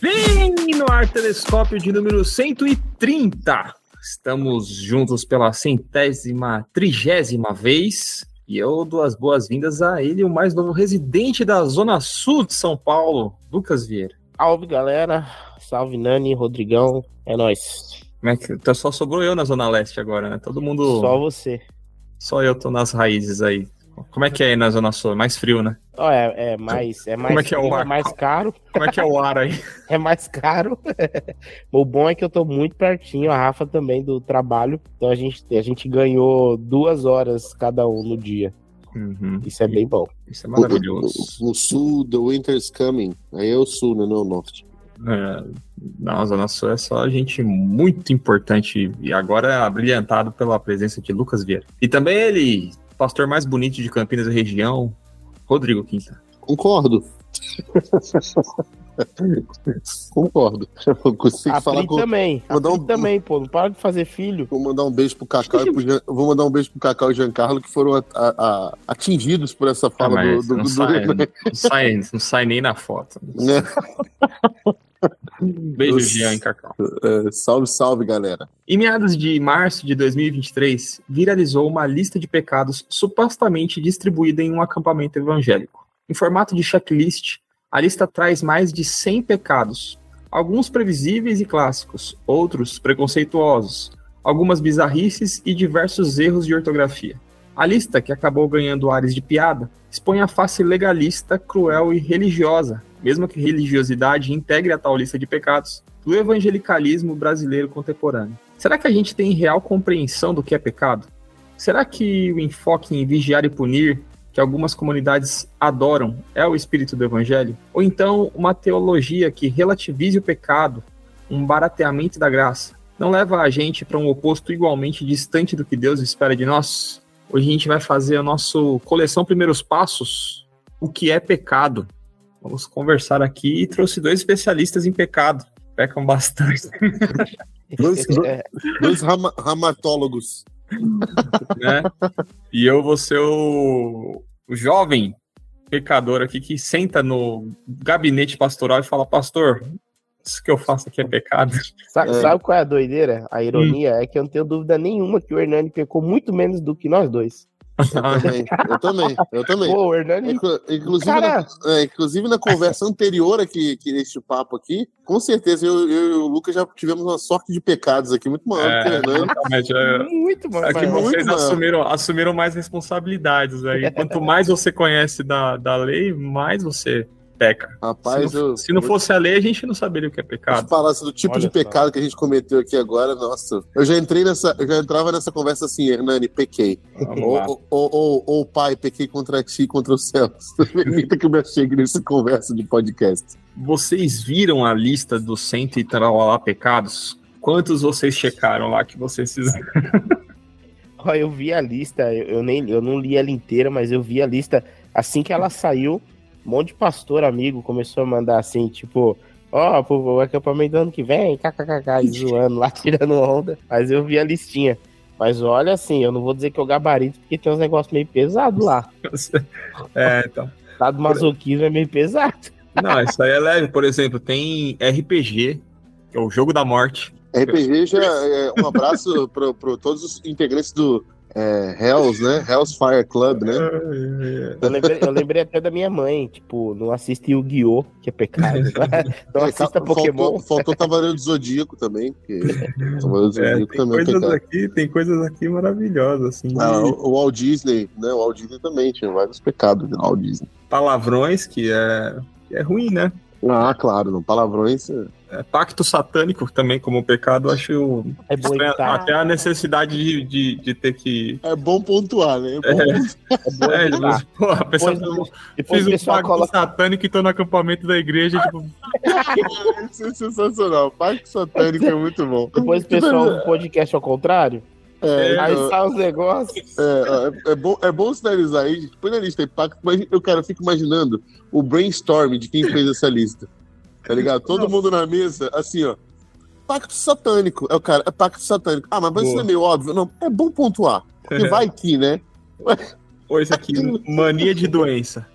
Vem no ar telescópio de número 130. Estamos juntos pela centésima, trigésima vez. E eu dou as boas-vindas a ele, o mais novo residente da Zona Sul de São Paulo, Lucas Vieira. Salve, galera. Salve, Nani, Rodrigão. É nóis. Como é que... Então só sobrou eu na Zona Leste agora, né? Todo mundo. Só você. Só eu tô nas raízes aí. Como é que é aí na Zona Sul? É mais frio, né? Oh, é, é mais, é mais, Como é que é o frio, ar? mais caro. Como é que é o ar aí? É mais caro. o bom é que eu tô muito pertinho, a Rafa também, do trabalho. Então a gente, a gente ganhou duas horas cada um no dia. Uhum. Isso é bem bom. Isso é maravilhoso. No sul, the winter's coming. Aí é o sul, né? Não é o norte. É, na Zona Sul é só gente muito importante e agora abrilhantado pela presença de Lucas Vieira. E também ele, pastor mais bonito de Campinas e região, Rodrigo Quinta. Concordo. Concordo. Eu consigo A falar Pri com. também. A Vou dar Pri um- também, pô. Não para de fazer filho. Vou mandar um beijo pro Cacau e pro Jean... Vou mandar um beijo pro Cacau e Giancarlo que foram a- a- a- atingidos por essa fala mas do, do, não, do- sai, não, sai, não sai nem na foto. né? Beijo. Jean e Cacau. É, salve, salve, galera. Em meados de março de 2023, viralizou uma lista de pecados supostamente distribuída em um acampamento evangélico. Em formato de checklist, a lista traz mais de 100 pecados, alguns previsíveis e clássicos, outros preconceituosos, algumas bizarrices e diversos erros de ortografia. A lista, que acabou ganhando ares de piada, expõe a face legalista, cruel e religiosa, mesmo que religiosidade integre a tal lista de pecados, do evangelicalismo brasileiro contemporâneo. Será que a gente tem real compreensão do que é pecado? Será que o enfoque em vigiar e punir, que algumas comunidades adoram, é o espírito do evangelho? Ou então uma teologia que relativize o pecado, um barateamento da graça, não leva a gente para um oposto igualmente distante do que Deus espera de nós? Hoje a gente vai fazer a nossa coleção Primeiros Passos, o que é pecado. Vamos conversar aqui e trouxe dois especialistas em pecado. Pecam bastante, Dois, do- É, dois rama- ramatólogos. né? E eu vou ser o, o jovem pecador aqui que senta no gabinete pastoral e fala: Pastor, isso que eu faço aqui é pecado. Sabe, É. sabe qual é a doideira? A ironia é que eu não tenho dúvida nenhuma que o Hernani pecou muito menos do que nós dois. Eu também, eu também, eu também. Pô, Hernani. Inclu- Inclusive, Cara- na, é, inclusive na conversa anterior aqui, que neste papo aqui, com certeza eu, eu e o Lucas já tivemos uma sorte de pecados aqui muito maior do que o É, Hernani. realmente, é, Muito mais. é que muito, vocês mano. assumiram, assumiram mais responsabilidades. Aí. Quanto mais você conhece da, da lei, mais você peca. Rapaz, se, não, eu, se não fosse a lei, a gente não saberia o que é pecado. palavras do tipo Olha de só. pecado que a gente cometeu aqui agora, nossa. Eu já entrei nessa, eu já entrava nessa conversa assim, Hernani, pequei. Vamos Ou, lá. ou, ou, ou, ou, pai, pequei contra ti e contra os céus. Permita que eu me achegue nessa conversa de podcast. Vocês viram a lista dos 100 e tal lá pecados? Quantos vocês checaram lá que vocês fizeram? Eu vi a lista, eu, eu nem eu não li ela inteira, mas eu vi a lista assim que ela saiu. Um monte de pastor amigo começou a mandar assim, tipo, ó, pro o acampamento do ano que vem, kkkk, e zoando lá, tirando onda. Mas eu vi a listinha. Mas olha assim, eu não vou dizer que eu gabarito, porque tem uns negócios meio pesados lá. É, então. Tá do masoquismo é meio pesado. Não, isso aí é leve. Por exemplo, tem RPG, que é o jogo da morte. RPG já é um abraço para todos os integrantes do é, Hells, né? Hells Fire Club, né? Eu lembrei, eu lembrei até da minha mãe, tipo, não assiste Yu-Gi-Oh!, que é pecado. Não É, assista faltou, Pokémon. faltou Cavaleiro do Zodíaco também. Porque Cavaleiro do É, Zodíaco tem, também é coisas pecado. aqui, tem coisas aqui maravilosas, assim. Ah, de o o Walt Disney, né? O Walt Disney também tinha vários pecados no Walt Disney. palavrões, que é, que é ruim, né? Ah, claro, não. Palavrões. é- É, pacto satânico também, como pecado, eu acho É estranho, até a necessidade de, de, de ter que. É bom pontuar, né? É bom É bom É, mas, pô, a pessoa Depois, depois um pacto coloca. satânico e tô no acampamento da igreja, tipo, Isso é sensacional. Pacto satânico é muito bom. Depois o pessoal do podcast ao contrário. É, Aí então, sai os negócios. é, é, é bom, é bom sinalizar aí. Põe na lista aí, pacto. Mas eu, cara, eu fico imaginando o brainstorm de quem fez essa lista. Tá ligado? Todo mundo na mesa, assim, ó. Pacto satânico. É o cara, é pacto satânico. Ah, mas isso é meio óbvio. Não, é bom pontuar. Porque vai que, né? pô, isso aqui, mania de doença.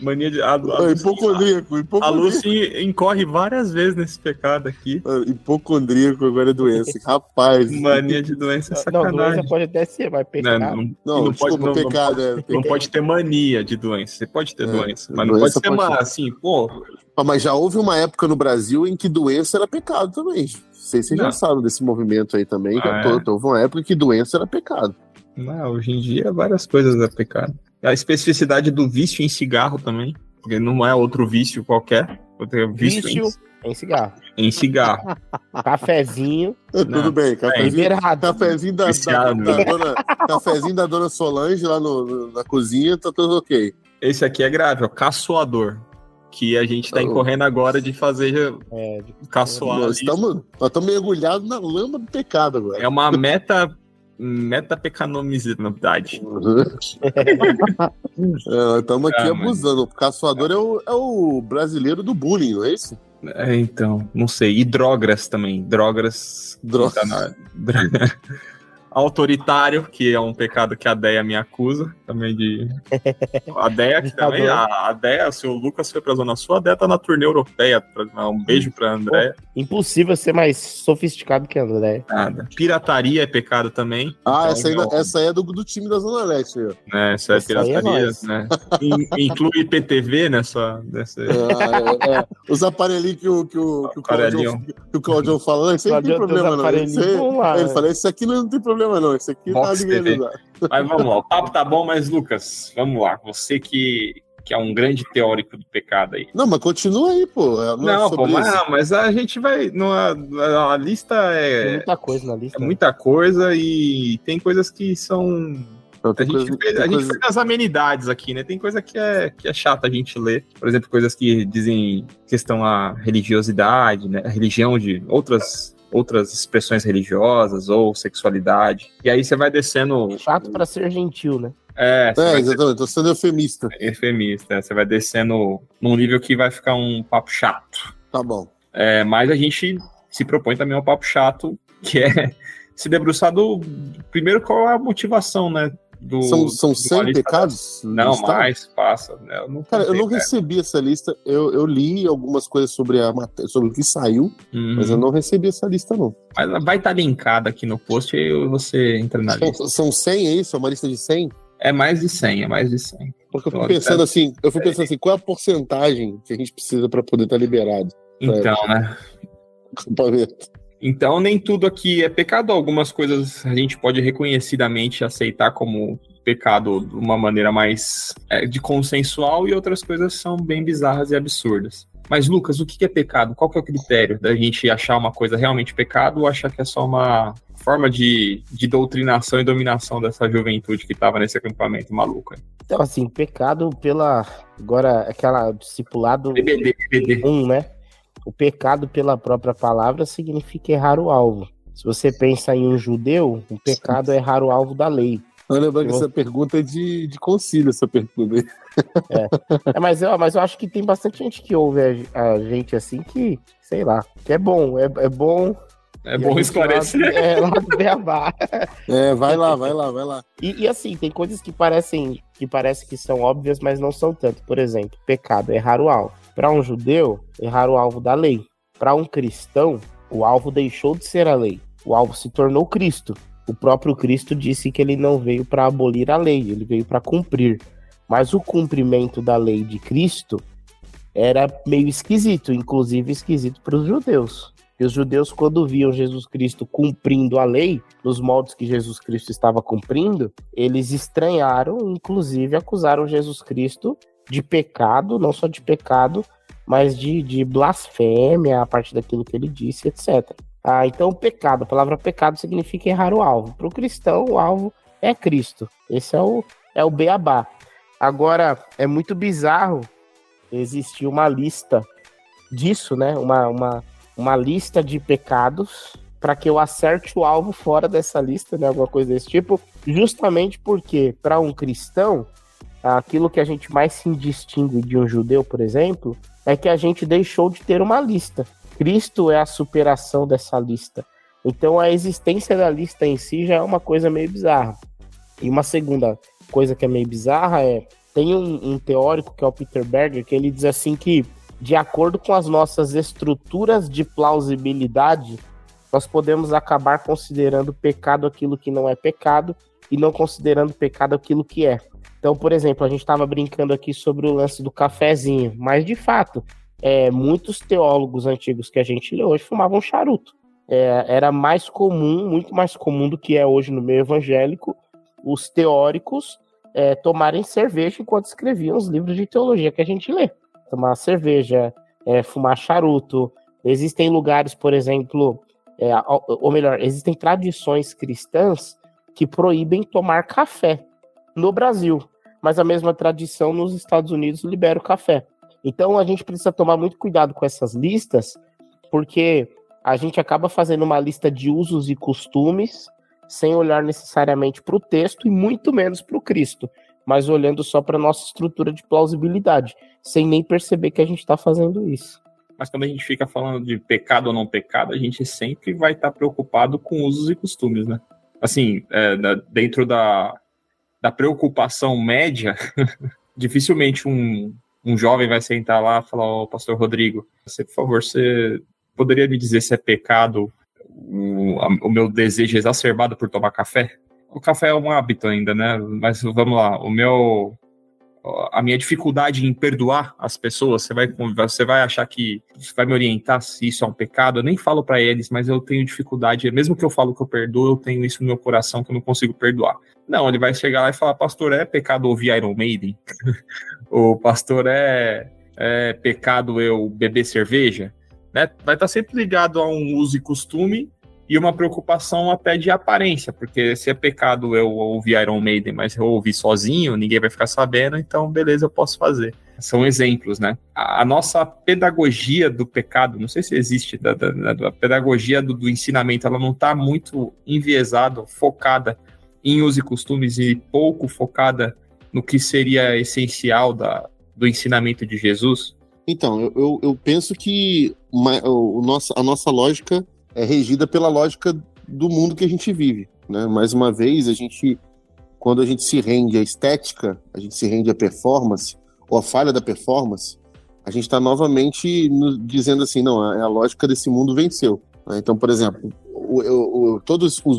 Mania de. A, a, É, hipocondríaco, a hipocondríaco. Lucy incorre várias vezes nesse pecado aqui. Mano, Hipocondríaco agora é doença. Rapaz. Mania de doença é Não, doença sacanagem. pode até ser, mas pecado. Não, Não, não pode, desculpa, não, não pecado. é, Não pecado. pode ter mania de doença. Você pode ter É, doença, mas não doença pode ser pode ter. assim, pô. Ah, mas já houve uma época no Brasil em que doença era pecado também. Não sei se vocês Não. já sabem desse movimento aí também. que Ah, eu tô- Houve uma época que doença era pecado. Não, hoje em dia várias coisas é pecado. A especificidade do vício em cigarro também, porque não é outro vício qualquer. Outro vício, Vício em cigarro. Em, em cigarro. Cafezinho, Tudo bem, cafezinho, liberado. cafezinho da, da, da né? dona, cafezinho da dona Solange lá no- na cozinha, tá tudo ok. Esse aqui é grave, ó, caçoador. Que a gente tá Oh. incorrendo agora de fazer É, de- caçoar. Nós ali. estamos nós estamos mergulhados na lama do pecado agora. É uma meta. Meta pecanomidade. É, estamos aqui Ah, abusando. O caçoador é o, é o brasileiro do bullying, não é isso? É, então, não sei. E drogas também. Drogas. Drogas. Tá na- Autoritário, que é um pecado que a Deia me acusa também de. A Deia que também. A, a Deia, se o Lucas foi pra Zona Sul, a Deia tá na turnê europeia. Pra- Um beijo pra André. Impossível ser mais sofisticado que André. Nada. Pirataria é pecado também. Ah, Então, essa, aí, não- essa aí é do, do time da Zona Leste. né, Isso é Essa aí é pirataria, nós. né? In- Inclui IPTV nessa. nessa... Ah, é, é. Os aparelhinhos que o, que o, que o, Claudião, Aparelhinho. que o Claudião fala, não, isso aí não tem problema não. Ele né? fala, isso aqui não tem problema não, isso aqui tá usar. Mas vamos lá, o papo tá bom, mas Lucas, vamos lá. Você que, que é um grande teórico do pecado aí. Não, mas continua aí, pô. é- Não, é Não, pô, sobre mas, não, mas a gente vai. não, a, a lista Tem é, muita coisa na lista. é muita coisa e tem coisas que são. A tem gente, coisa- fez, tem a gente fez as amenidades aqui, né? Tem coisa que é, que é chata a gente ler. Por exemplo, coisas que dizem questão a religiosidade, né? A religião de outras, outras expressões religiosas ou sexualidade. E aí você vai descendo. Chato pra ser gentil, né? É, É, exatamente, tô sendo eufemista. efemista. Você vai descendo num nível que vai ficar um papo chato. Tá bom. É, mas a gente se propõe também ao papo chato, que é se debruçar do. Primeiro, qual é a motivação, né? Do, São, são do 100 lista- pecados? Não, mais, passa. né? Eu não Cara, eu não recebi essa lista. Eu, eu li algumas coisas sobre a matéria, sobre o que saiu, Uhum. mas eu não recebi essa lista, não. Mas vai estar linkada aqui no post e você entra na lista. São, são 100, é isso? É uma lista de 100? É mais de 100, é mais de 100. Porque eu fui pensando assim, eu fui pensando assim, qual é a porcentagem que a gente precisa para poder estar liberado? Então, né? acampamento? Então, nem tudo aqui é pecado. Algumas coisas a gente pode reconhecidamente aceitar como pecado de uma maneira mais é, de consensual e outras coisas são bem bizarras e absurdas. Mas, Lucas, o que é pecado? Qual que é o critério da gente achar uma coisa realmente pecado ou achar que é só uma forma de, de doutrinação e dominação dessa juventude que estava nesse acampamento maluco? Então, assim, pecado pela. Agora, aquela discipulado BBD, BBD. 1, né? O pecado pela própria palavra significa errar o alvo. Se você pensa em um judeu, o pecado é errar o alvo da lei. Eu lembro que essa pergunta é de, de concílio, essa pergunta. aí. É, mas, eu, mas eu acho que tem bastante gente que ouve a, a gente assim que, sei lá, que é bom, é, é bom. É E bom esclarecer. Lá, é, lá do Beabá. É, vai lá, vai lá, vai lá. E, e assim, tem coisas que parecem que parece que são óbvias, mas não são tanto. Por exemplo, pecado é errar o alvo. Para um judeu, errar o alvo da lei. Para um cristão, o alvo deixou de ser a lei. O alvo se tornou Cristo. O próprio Cristo disse que ele não veio para abolir a lei, ele veio para cumprir. Mas o cumprimento da lei de Cristo era meio esquisito, inclusive esquisito para os judeus. E os judeus, quando viam Jesus Cristo cumprindo a lei, nos moldes que Jesus Cristo estava cumprindo, eles estranharam, inclusive acusaram Jesus Cristo de pecado, não só de pecado, mas de, de blasfêmia a partir daquilo que ele disse, etc. Ah, então, pecado, a palavra pecado significa errar o alvo. Para o cristão, o alvo é Cristo. Esse é o, é o beabá. Agora, é muito bizarro existir uma lista disso, né? Uma, uma, uma lista de pecados para que eu acerte o alvo fora dessa lista, né? Alguma coisa desse tipo, justamente porque para um cristão, aquilo que a gente mais se distingue de um judeu, por exemplo, é que a gente deixou de ter uma lista. Cristo é a superação dessa lista. Então a existência da lista em si já é uma coisa meio bizarra. E uma segunda coisa que é meio bizarra é Tem um, um teórico que é o Peter Berger que ele diz assim que de acordo com as nossas estruturas de plausibilidade, nós podemos acabar considerando pecado aquilo que não é pecado e não considerando pecado aquilo que é. Então, por exemplo, a gente estava brincando aqui sobre o lance do cafezinho, mas de fato, é, muitos teólogos antigos que a gente lê hoje fumavam charuto. É, era mais comum, muito mais comum do que é hoje no meio evangélico, os teóricos é, tomarem cerveja enquanto escreviam os livros de teologia que a gente lê. Tomar cerveja, é, fumar charuto. Existem lugares, por exemplo, é, ou melhor, existem tradições cristãs que proíbem tomar café no Brasil, mas a mesma tradição nos Estados Unidos libera o café. Então a gente precisa tomar muito cuidado com essas listas, porque a gente acaba fazendo uma lista de usos e costumes sem olhar necessariamente para o texto e muito menos para o Cristo, mas olhando só para nossa estrutura de plausibilidade, sem nem perceber que a gente está fazendo isso. Mas quando a gente fica falando de pecado ou não pecado, a gente sempre vai estar tá preocupado com usos e costumes, né? Assim, é, dentro da, da preocupação média, dificilmente um, um jovem vai sentar lá e falar, ô, oh, pastor Rodrigo, você, por favor, você poderia me dizer se é pecado o, o meu desejo exacerbado por tomar café? O café é um hábito ainda, né? Mas vamos lá, o meu a minha dificuldade em perdoar as pessoas, você vai, você vai achar que você vai me orientar se isso é um pecado. Eu nem falo para eles, mas eu tenho dificuldade, mesmo que eu falo que eu perdoo, eu tenho isso no meu coração que eu não consigo perdoar. Não, ele vai chegar lá e falar, pastor, é pecado ouvir Iron Maiden? o pastor, é, é pecado eu beber cerveja? Né? Vai estar sempre ligado a um uso e costume e uma preocupação até de aparência, porque se é pecado eu ouvir Iron Maiden, mas eu ouvir sozinho, ninguém vai ficar sabendo, então beleza, eu posso fazer. São exemplos, né? A, a nossa pedagogia do pecado, não sei se existe, da, da, da pedagogia do, do, ensinamento, ela não está muito enviesada, focada em usos e costumes e pouco focada no que seria essencial da, do ensinamento de Jesus? Então, eu, eu, eu penso que uma, o, nossa, a nossa lógica é regida pela lógica do mundo que a gente vive. Né? Mais uma vez, a gente, quando a gente se rende à estética, a gente se rende à performance, ou à falha da performance, a gente está novamente dizendo assim, não, é a lógica desse mundo venceu. Né? Então, por exemplo, o, o, todos os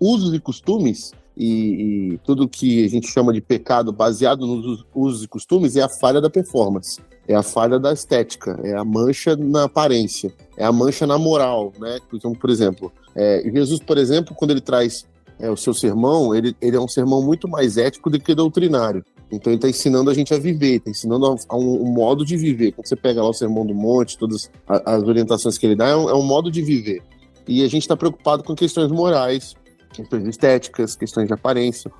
usos e costumes e, e, tudo que a gente chama de pecado baseado nos usos e costumes é a falha da performance, é a falha da estética, é a mancha na aparência, é a mancha na moral, né? Então, por exemplo, é, Jesus, por exemplo, quando ele traz é, o seu sermão, ele, ele é um sermão muito mais ético do que doutrinário. Então ele está ensinando a gente a viver, está ensinando a, a um, um, modo de viver. Quando você pega lá o Sermão do Monte, todas as, as orientações que ele dá, é um, é um modo de viver. E a gente está preocupado com questões morais, questões estéticas, questões de aparência.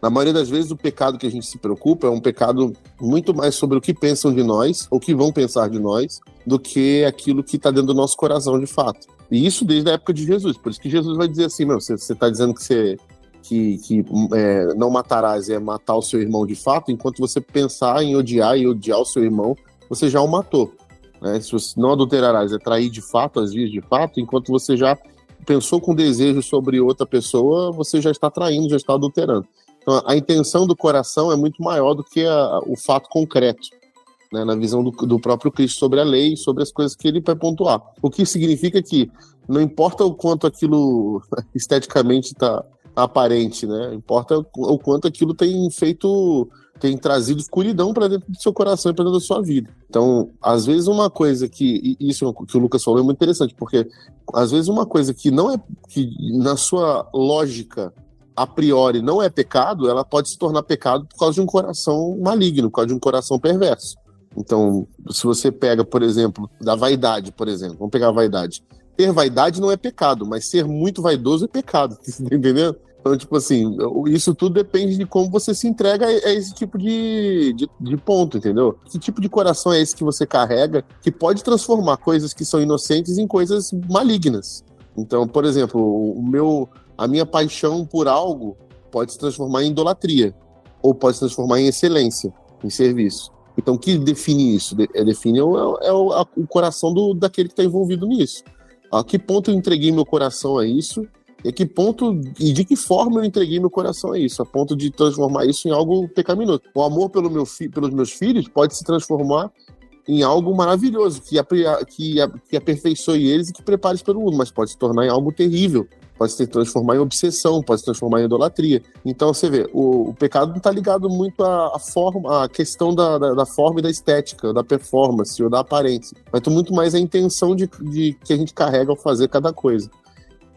Na maioria das vezes, o pecado que a gente se preocupa é um pecado muito mais sobre o que pensam de nós, ou que vão pensar de nós, do que aquilo que está dentro do nosso coração de fato. E isso desde a época de Jesus. Por isso que Jesus vai dizer assim: meu, você está dizendo que você que, que é, não matarás é matar o seu irmão de fato, enquanto você pensar em odiar e odiar o seu irmão, você já o matou. Né? Se você não adulterarás é trair de fato as vias de fato, enquanto você já pensou com desejo sobre outra pessoa, você já está traindo, já está adulterando. Então, a intenção do coração é muito maior do que a, o fato concreto, né, na visão do, do, próprio Cristo sobre a lei, sobre as coisas que ele vai pontuar. O que significa que não importa o quanto aquilo esteticamente está aparente, né? Importa o quanto aquilo tem feito tem trazido escuridão para dentro do seu coração e para dentro da sua vida. Então, às vezes uma coisa que isso que o Lucas falou é muito interessante, porque às vezes uma coisa que não é que na sua lógica a priori não é pecado, ela pode se tornar pecado por causa de um coração maligno, por causa de um coração perverso. Então, se você pega, por exemplo, da vaidade, por exemplo, vamos pegar a vaidade. Ter vaidade não é pecado, mas ser muito vaidoso é pecado, você tá? Então, tipo assim, isso tudo depende de como você se entrega a esse tipo de, de, de, ponto, entendeu? Que tipo de coração é esse que você carrega que pode transformar coisas que são inocentes em coisas malignas? Então, por exemplo, o meu, a minha paixão por algo pode se transformar em idolatria ou pode se transformar em excelência, em serviço. Então, o que define isso? É, define é, o, é o, a, o coração do, daquele que está envolvido nisso. A que ponto eu entreguei meu coração a isso? E a que ponto e de que forma eu entreguei meu coração a isso, a ponto de transformar isso em algo pecaminoso. O amor pelo meu pelos meus filhos pode se transformar em algo maravilhoso, que, que, que aperfeiçoe eles e que prepare pelo mundo, mas pode se tornar em algo terrível, pode se transformar em obsessão, pode se transformar em idolatria. Então você vê, o, o pecado não está ligado muito à, à, forma, à questão da, da, da, forma e da estética, da performance ou da aparência, mas muito mais a intenção de, de que a gente carrega ao fazer cada coisa.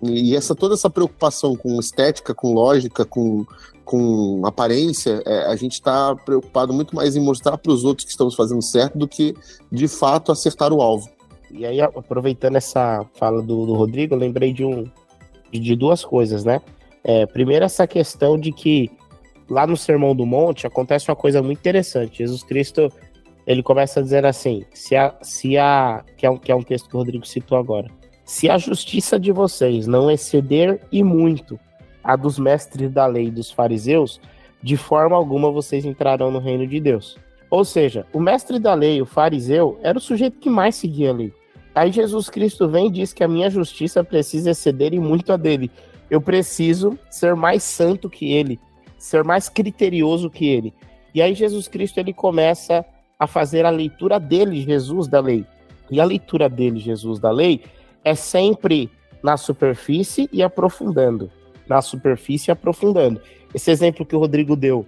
E essa toda essa preocupação com estética, com lógica, com, com aparência, é, a gente está preocupado muito mais em mostrar para os outros que estamos fazendo certo do que, de fato, acertar o alvo. E aí, aproveitando essa fala do, do Rodrigo, eu lembrei de, um, de, duas coisas, né? É, primeiro, essa questão de que lá no Sermão do Monte acontece uma coisa muito interessante. Jesus Cristo ele começa a dizer assim: se a, se a que, é um, que é um texto que o Rodrigo citou agora, se a justiça de vocês não exceder e muito a dos mestres da lei dos fariseus, de forma alguma vocês entrarão no reino de Deus. Ou seja, o mestre da lei, o fariseu, era o sujeito que mais seguia a lei. Aí Jesus Cristo vem e diz que a minha justiça precisa exceder e muito a dele. Eu preciso ser mais santo que ele, ser mais criterioso que ele. E aí Jesus Cristo ele começa a fazer a leitura dele, Jesus da lei. E a leitura dele, Jesus da lei, é sempre na superfície e aprofundando. Na superfície e aprofundando. Esse exemplo que o Rodrigo deu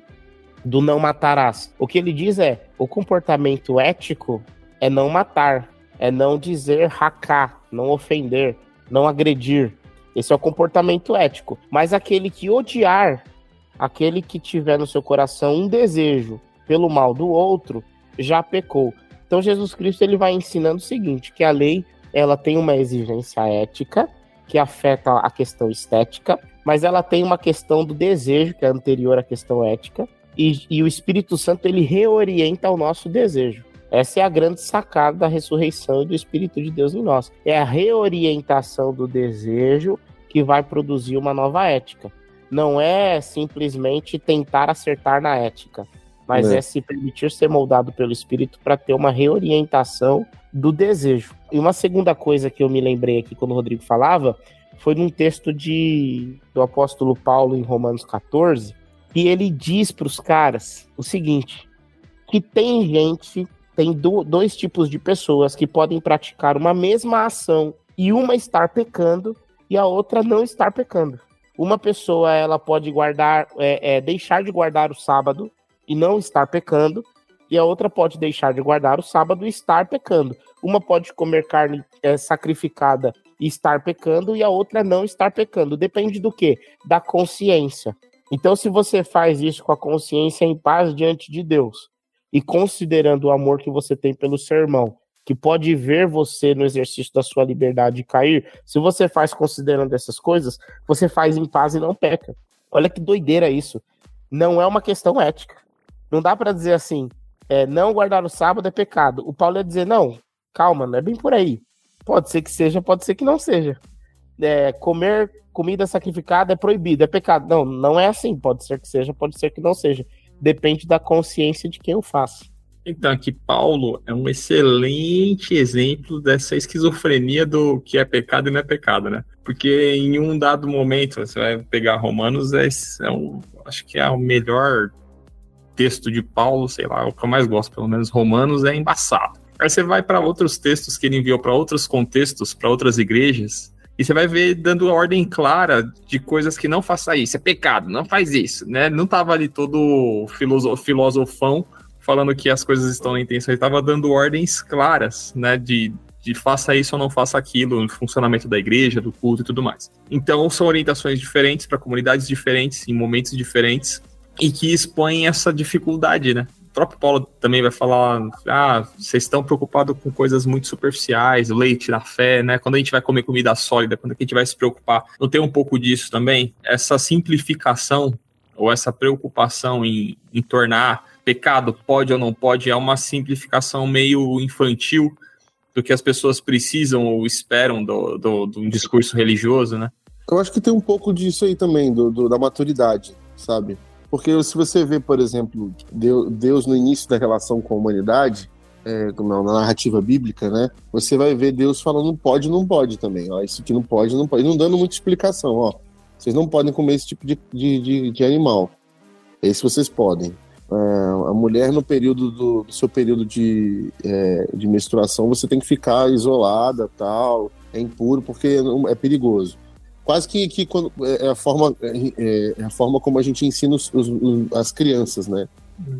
do não matarás. O que ele diz é: o comportamento ético é não matar, é não dizer racar, não ofender, não agredir. Esse é o comportamento ético. Mas aquele que odiar, aquele que tiver no seu coração um desejo pelo mal do outro, já pecou. Então Jesus Cristo ele vai ensinando o seguinte, que a lei ela tem uma exigência ética que afeta a questão estética, mas ela tem uma questão do desejo que é anterior à questão ética, e, e o Espírito Santo ele reorienta o nosso desejo. Essa é a grande sacada da ressurreição e do Espírito de Deus em nós. É a reorientação do desejo que vai produzir uma nova ética. Não é simplesmente tentar acertar na ética, mas é, é se permitir ser moldado pelo Espírito para ter uma reorientação do desejo. E uma segunda coisa que eu me lembrei aqui quando o Rodrigo falava foi num texto de do apóstolo Paulo em Romanos 14, e ele diz para os caras o seguinte: que tem gente, tem do, dois tipos de pessoas que podem praticar uma mesma ação e uma estar pecando e a outra não estar pecando. Uma pessoa ela pode guardar, é, é, deixar de guardar o sábado e não estar pecando, e a outra pode deixar de guardar o sábado e estar pecando. Uma pode comer carne é, sacrificada e estar pecando, e a outra não estar pecando. Depende do que? Da consciência. Então, se você faz isso com a consciência em paz diante de Deus, e considerando o amor que você tem pelo seu irmão, que pode ver você no exercício da sua liberdade cair, se você faz considerando essas coisas, você faz em paz e não peca. Olha que doideira isso. Não é uma questão ética. Não dá para dizer assim, é, não guardar o sábado é pecado. O Paulo ia dizer, não, calma, não é bem por aí. Pode ser que seja, pode ser que não seja. É, comer comida sacrificada é proibido, é pecado. Não, não é assim. Pode ser que seja, pode ser que não seja. Depende da consciência de quem o faz. Então, aqui Paulo é um excelente exemplo dessa esquizofrenia do que é pecado e não é pecado, né? Porque em um dado momento, você vai pegar Romanos, é, é um, acho que é o melhor texto de Paulo, sei lá, o que eu mais gosto, pelo menos Romanos, é embaçado. Aí você vai para outros textos que ele enviou para outros contextos, para outras igrejas, e você vai ver dando ordem clara de coisas que não faça isso, é pecado, não faz isso, né? Não tava ali todo filosofão falando que as coisas estão na intenção, ele tava dando ordens claras, né, de, de faça isso ou não faça aquilo, no funcionamento da igreja, do culto e tudo mais. Então são orientações diferentes para comunidades diferentes, em momentos diferentes, e que expõem essa dificuldade, né? Próprio Paulo também vai falar: ah, vocês estão preocupados com coisas muito superficiais, leite da fé, né? Quando a gente vai comer comida sólida, quando a gente vai se preocupar, não tem um pouco disso também? Essa simplificação ou essa preocupação em, em tornar pecado pode ou não pode é uma simplificação meio infantil do que as pessoas precisam ou esperam do, do, do um discurso religioso, né? Eu acho que tem um pouco disso aí também, do, do da maturidade, sabe? Porque se você vê, por exemplo, Deus no início da relação com a humanidade, é, na narrativa bíblica, né? Você vai ver Deus falando pode, não pode também. Ó, isso que não pode, não pode. Não dando muita explicação, ó. vocês não podem comer esse tipo de, de, de, de animal. Esse vocês podem. É, a mulher, no período do, do seu período de, é, de menstruação, você tem que ficar isolada, tal, é impuro, porque é perigoso. Quase que, que quando, é, é a forma, é, é, a forma como a gente ensina os, os, as crianças, né?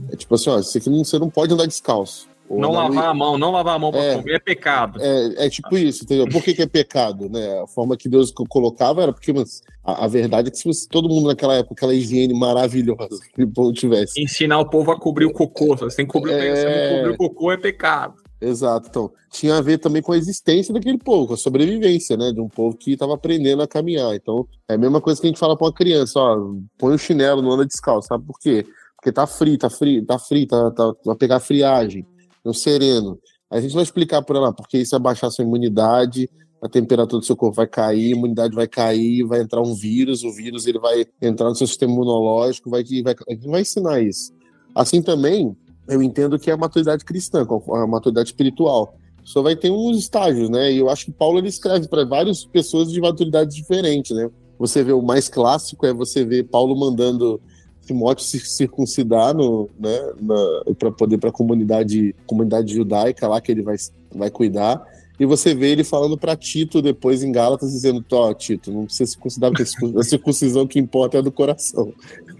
É tipo assim, ó, você não, você não pode andar descalço. Não lavar a mão, não lavar a mão para é, comer é pecado. É, é tipo isso, entendeu? Por que, que, é pecado, né? A forma que Deus colocava era porque mas, a, a, verdade é que se todo mundo naquela época, aquela higiene maravilhosa que o povo tivesse. Ensinar o povo a cobrir o cocô. Você tem que cobrir, é... cobrir o cocô é pecado. Exato. Então, tinha a ver também com a existência daquele povo, com a sobrevivência, né? De um povo que estava aprendendo a caminhar. Então, é a mesma coisa que a gente fala para uma criança, ó, põe o chinelo, não anda descalço, sabe por quê? Porque tá frio, tá frio, tá frio, tá, tá, vai pegar friagem no sereno. A gente vai explicar por ela, porque isso é baixar sua imunidade, a temperatura do seu corpo vai cair, a imunidade vai cair, vai entrar um vírus, o vírus ele vai entrar no seu sistema imunológico, vai, vai, vai ensinar isso. Assim também, eu entendo que é a maturidade cristã, a maturidade espiritual. Só vai ter uns estágios, né? E eu acho que Paulo ele escreve para várias pessoas de maturidade diferente, né? Você vê o mais clássico é você ver Paulo mandando Timóteo se circuncidar no, né, para poder para a comunidade, comunidade judaica lá que ele vai, vai cuidar. E você vê ele falando para Tito depois em Gálatas, dizendo: Tito, não precisa circuncidar, porque a circuncisão que importa é do coração.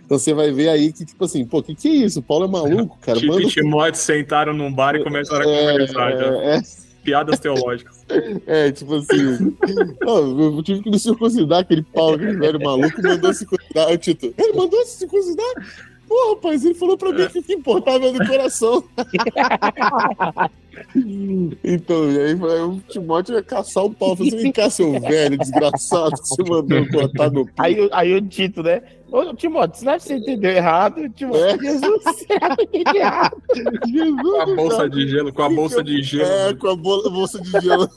Então você vai ver aí que, tipo assim, pô, que que é isso? Paulo é maluco, cara. Tito e Timóteo sentaram num bar e começaram a é, conversar. É, é, Piadas teológicas. É, tipo assim. eu tive que me circuncidar aquele Paulo, aquele velho maluco, mandou circuncidar. O Tito, ele mandou se circuncidar? Pô, rapaz, ele falou pra mim que o que importava é do coração. então, e aí o Timóteo ia caçar o pau. Falei, vem cá, seu velho desgraçado, que você mandou cortar no Aí, aí o Tito, né? Ô, Timóteo, senão você entendeu errado. Timóteo, é. Jesus, você entendeu errado. Jesus, com a bolsa de gelo, com a bolsa de gelo. É, com a bolsa de gelo.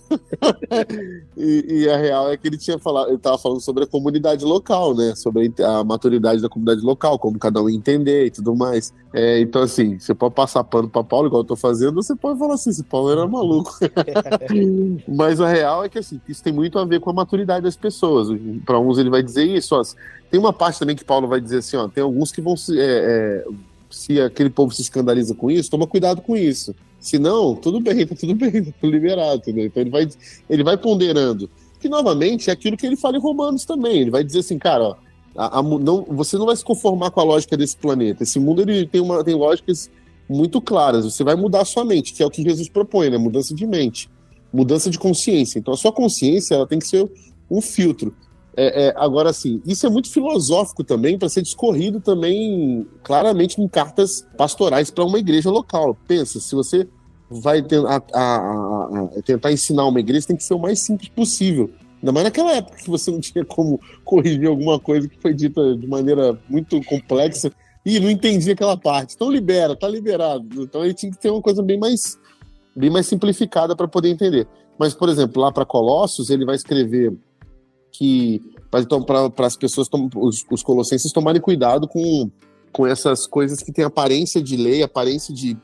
e, e, a real é que ele tinha falado, ele tava falando sobre a comunidade local, né? Sobre a maturidade da comunidade local, como cada um entender e tudo mais. É, então, assim, você pode passar pano pra Paulo, igual eu tô fazendo, você pode falar assim, esse Paulo era maluco. Mas a real é que, assim, isso tem muito a ver com a maturidade das pessoas. Para uns ele vai dizer isso, ó, tem uma parte também que Paulo vai dizer assim, ó, tem alguns que vão se, é, é, se aquele povo se escandaliza com isso, toma cuidado com isso. Se não, tudo bem, tá tudo bem, tá tudo liberado, entendeu? Então ele vai, ele vai ponderando. Que novamente é aquilo que ele fala em Romanos também. Ele vai dizer assim, cara, ó, a, a, não, você não vai se conformar com a lógica desse planeta. Esse mundo ele tem, uma, tem lógicas muito claras. Você vai mudar a sua mente, que é o que Jesus propõe, né? Mudança de mente, mudança de consciência. Então a sua consciência ela tem que ser um filtro. É, é, agora, assim, isso é muito filosófico também para ser discorrido também claramente em cartas pastorais para uma igreja local. Pensa, se você vai a, a, a, tentar ensinar uma igreja, tem que ser o mais simples possível. Ainda mais naquela época que você não tinha como corrigir alguma coisa que foi dita de maneira muito complexa e não entendia aquela parte. Então libera, tá liberado. Então aí tinha que ter uma coisa bem mais, bem mais simplificada para poder entender. Mas, por exemplo, lá para Colossos, ele vai escrever que então para as pessoas os, os colossenses tomarem cuidado com, com essas coisas que têm aparência de lei, aparência de,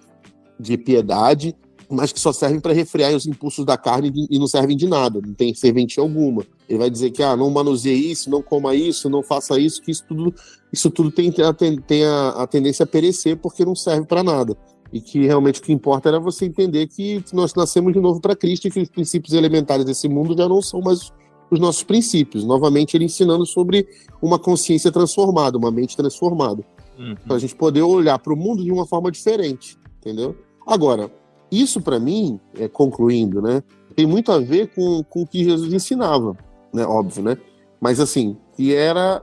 de piedade, mas que só servem para refrear os impulsos da carne e não servem de nada, não tem serventia alguma. Ele vai dizer que ah, não manuseie isso, não coma isso, não faça isso, que isso tudo, isso tudo tem, tem, tem a, a tendência a perecer porque não serve para nada. E que realmente o que importa era você entender que nós nascemos de novo para Cristo e que os princípios elementares desse mundo já não são mais os nossos princípios. Novamente, ele ensinando sobre uma consciência transformada, uma mente transformada. Uhum. Para a gente poder olhar para o mundo de uma forma diferente, entendeu? Agora, isso para mim, é, concluindo, né, tem muito a ver com, com o que Jesus ensinava, né, óbvio, né? Mas assim, que era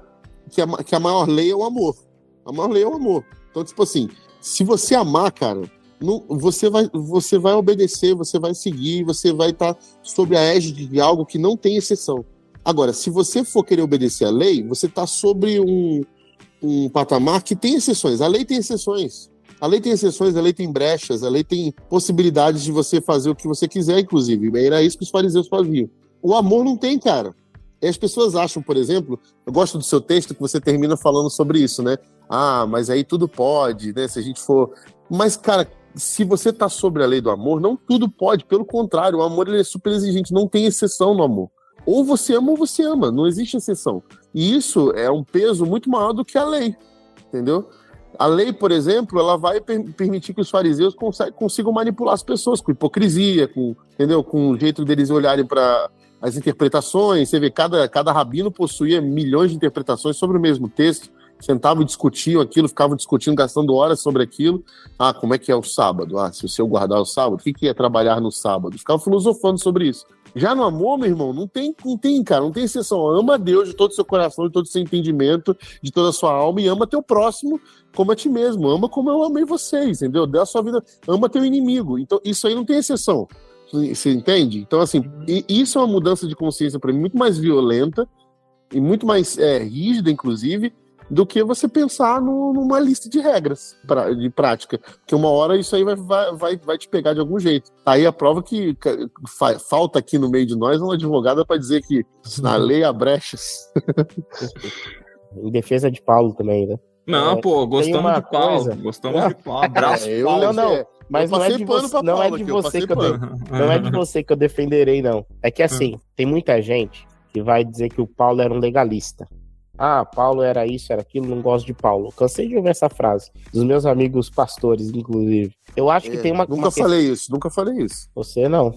que a, que a maior lei é o amor. A maior lei é o amor. Então, tipo assim, se você amar, cara, não, você, vai, você vai obedecer, você vai seguir, você vai estar tá sob a égide de algo que não tem exceção. Agora, se você for querer obedecer à lei, você está sobre um, um patamar que tem exceções. A lei tem exceções. A lei tem exceções, a lei tem brechas, a lei tem possibilidades de você fazer o que você quiser, inclusive. Era isso que os fariseus faziam. O amor não tem, cara. E as pessoas acham, por exemplo, eu gosto do seu texto que você termina falando sobre isso, né? Ah, mas aí tudo pode, né? Se a gente for. Mas, cara, se você está sobre a lei do amor, não tudo pode, pelo contrário, o amor ele é super exigente, não tem exceção no amor. Ou você ama ou você ama, não existe exceção. E isso é um peso muito maior do que a lei, entendeu? A lei, por exemplo, ela vai per permitir que os fariseus consigam manipular as pessoas com hipocrisia, com, entendeu? com o jeito deles olharem para as interpretações. Você vê, cada, cada rabino possuía milhões de interpretações sobre o mesmo texto sentavam e discutiam aquilo, ficavam discutindo, gastando horas sobre aquilo. Ah, como é que é o sábado? Ah, se o seu guardar o sábado, o que, que é trabalhar no sábado? Ficavam filosofando sobre isso. Já no amor, meu irmão, não tem, não tem, cara, não tem exceção. Ama a Deus de todo o seu coração, de todo o seu entendimento, de toda a sua alma e ama teu próximo como a ti mesmo. Ama como eu amei vocês, entendeu? Dê a sua vida, ama teu inimigo. Então, isso aí não tem exceção. Você entende? Então, assim, isso é uma mudança de consciência para mim muito mais violenta e muito mais é, rígida, inclusive, do que você pensar no, numa lista de regras pra, de prática. Porque uma hora isso aí vai, vai, vai te pegar de algum jeito. Aí a prova que fa, falta aqui no meio de nós uma advogada para dizer que na lei há brechas. em defesa de Paulo também, né? Não, é, pô, gostamos de Paulo. Coisa... Gostamos não, de Paulo. Abraço, é, Paulo. Não, não. Mas não é de você, não é de você que eu, de, não é de você que eu defenderei, não. É que assim, tem muita gente que vai dizer que o Paulo era um legalista. Ah, Paulo era isso, era aquilo, não gosto de Paulo. Cansei de ouvir essa frase. Dos meus amigos pastores, inclusive. Eu acho é, que tem uma. Nunca uma falei isso, nunca falei isso. Você não.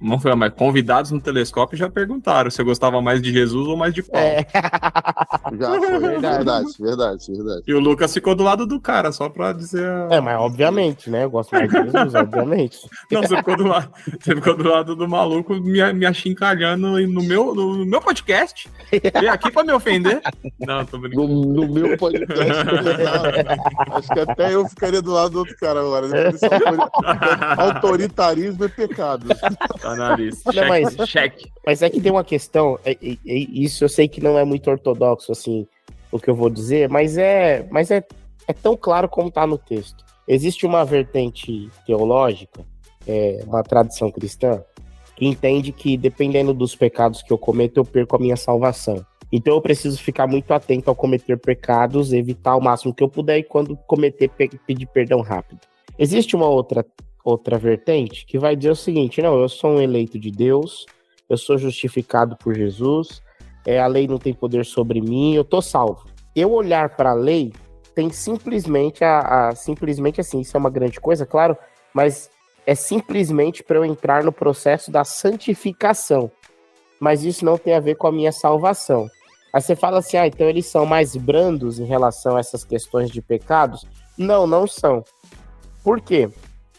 Não foi, mas convidados no telescópio já perguntaram se eu gostava mais de Jesus ou mais de Paulo. É. Já foi, verdade, verdade, verdade. E o Lucas ficou do lado do cara, só pra dizer. É, mas obviamente, né? Eu gosto mais de Jesus, obviamente. Não, você ficou do lado, você ficou do, lado do maluco me, me achincalhando no meu, no, no meu podcast. Veio aqui pra me ofender. Não, tô brincando. No, no meu podcast, acho que até eu ficaria do lado do outro cara agora. Autoritarismo é pecado. Não, mas, cheque. Mas é que tem uma questão, é, é, é, isso eu sei que não é muito ortodoxo, assim, o que eu vou dizer, mas é, mas é, é tão claro como tá no texto. Existe uma vertente teológica, é, uma tradição cristã, que entende que dependendo dos pecados que eu cometo, eu perco a minha salvação. Então eu preciso ficar muito atento ao cometer pecados, evitar o máximo que eu puder e quando cometer, pedir perdão rápido. Existe uma outra outra vertente que vai dizer o seguinte: não, eu sou um eleito de Deus, eu sou justificado por Jesus, é, a lei não tem poder sobre mim, eu tô salvo. Eu olhar para a lei tem simplesmente a, a, simplesmente assim, isso é uma grande coisa, claro, mas é simplesmente para eu entrar no processo da santificação. Mas isso não tem a ver com a minha salvação. Aí você fala assim, ah, então eles são mais brandos em relação a essas questões de pecados? Não, não são. Por quê?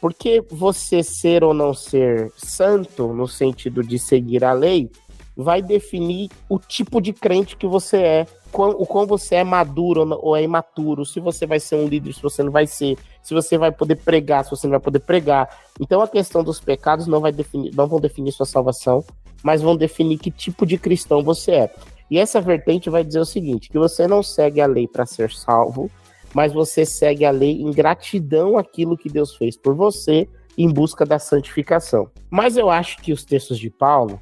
Porque você ser ou não ser santo, no sentido de seguir a lei, vai definir o tipo de crente que você é, o quão você é maduro ou é imaturo, se você vai ser um líder, se você não vai ser, se você vai poder pregar, se você não vai poder pregar. Então a questão dos pecados não, vai definir, não vão definir sua salvação, mas vão definir que tipo de cristão você é. E essa vertente vai dizer o seguinte: que você não segue a lei para ser salvo, mas você segue a lei em gratidão àquilo que Deus fez por você, em busca da santificação. Mas eu acho que os textos de Paulo,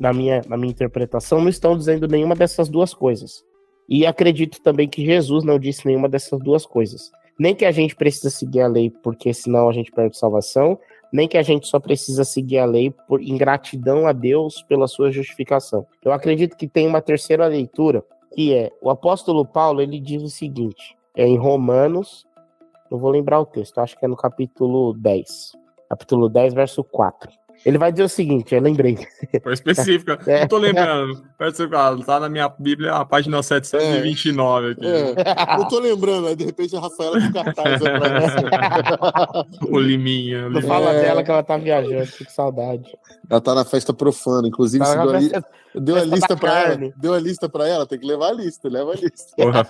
na minha, na minha interpretação, não estão dizendo nenhuma dessas duas coisas. E acredito também que Jesus não disse nenhuma dessas duas coisas. Nem que a gente precisa seguir a lei porque senão a gente perde salvação, nem que a gente só precisa seguir a lei por ingratidão a Deus pela sua justificação. Eu acredito que tem uma terceira leitura, que é o apóstolo Paulo, ele diz o seguinte: é em Romanos, não vou lembrar o texto, acho que é no capítulo 10. Capítulo 10, verso 4. Ele vai dizer o seguinte, eu lembrei. Foi específica. É. Não tô lembrando. Tá na minha Bíblia, a página 729 aqui. É. Não tô lembrando, aí de repente a Rafaela de cartaz O Liminha. Não fala é. dela que ela tá viajando, que saudade. Ela tá na festa profana, inclusive tá deu, festa, deu a lista pra ela. Deu a lista pra ela, tem que levar a lista, leva a lista. Porra.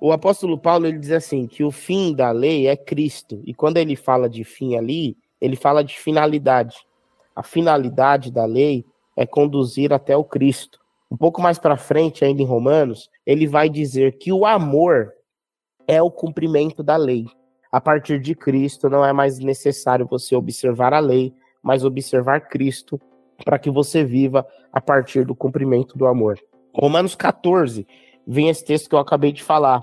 O apóstolo Paulo ele diz assim que o fim da lei é Cristo. E quando ele fala de fim ali, ele fala de finalidade. A finalidade da lei é conduzir até o Cristo. Um pouco mais para frente, ainda em Romanos, ele vai dizer que o amor é o cumprimento da lei. A partir de Cristo não é mais necessário você observar a lei, mas observar Cristo para que você viva a partir do cumprimento do amor. Romanos 14, vem esse texto que eu acabei de falar,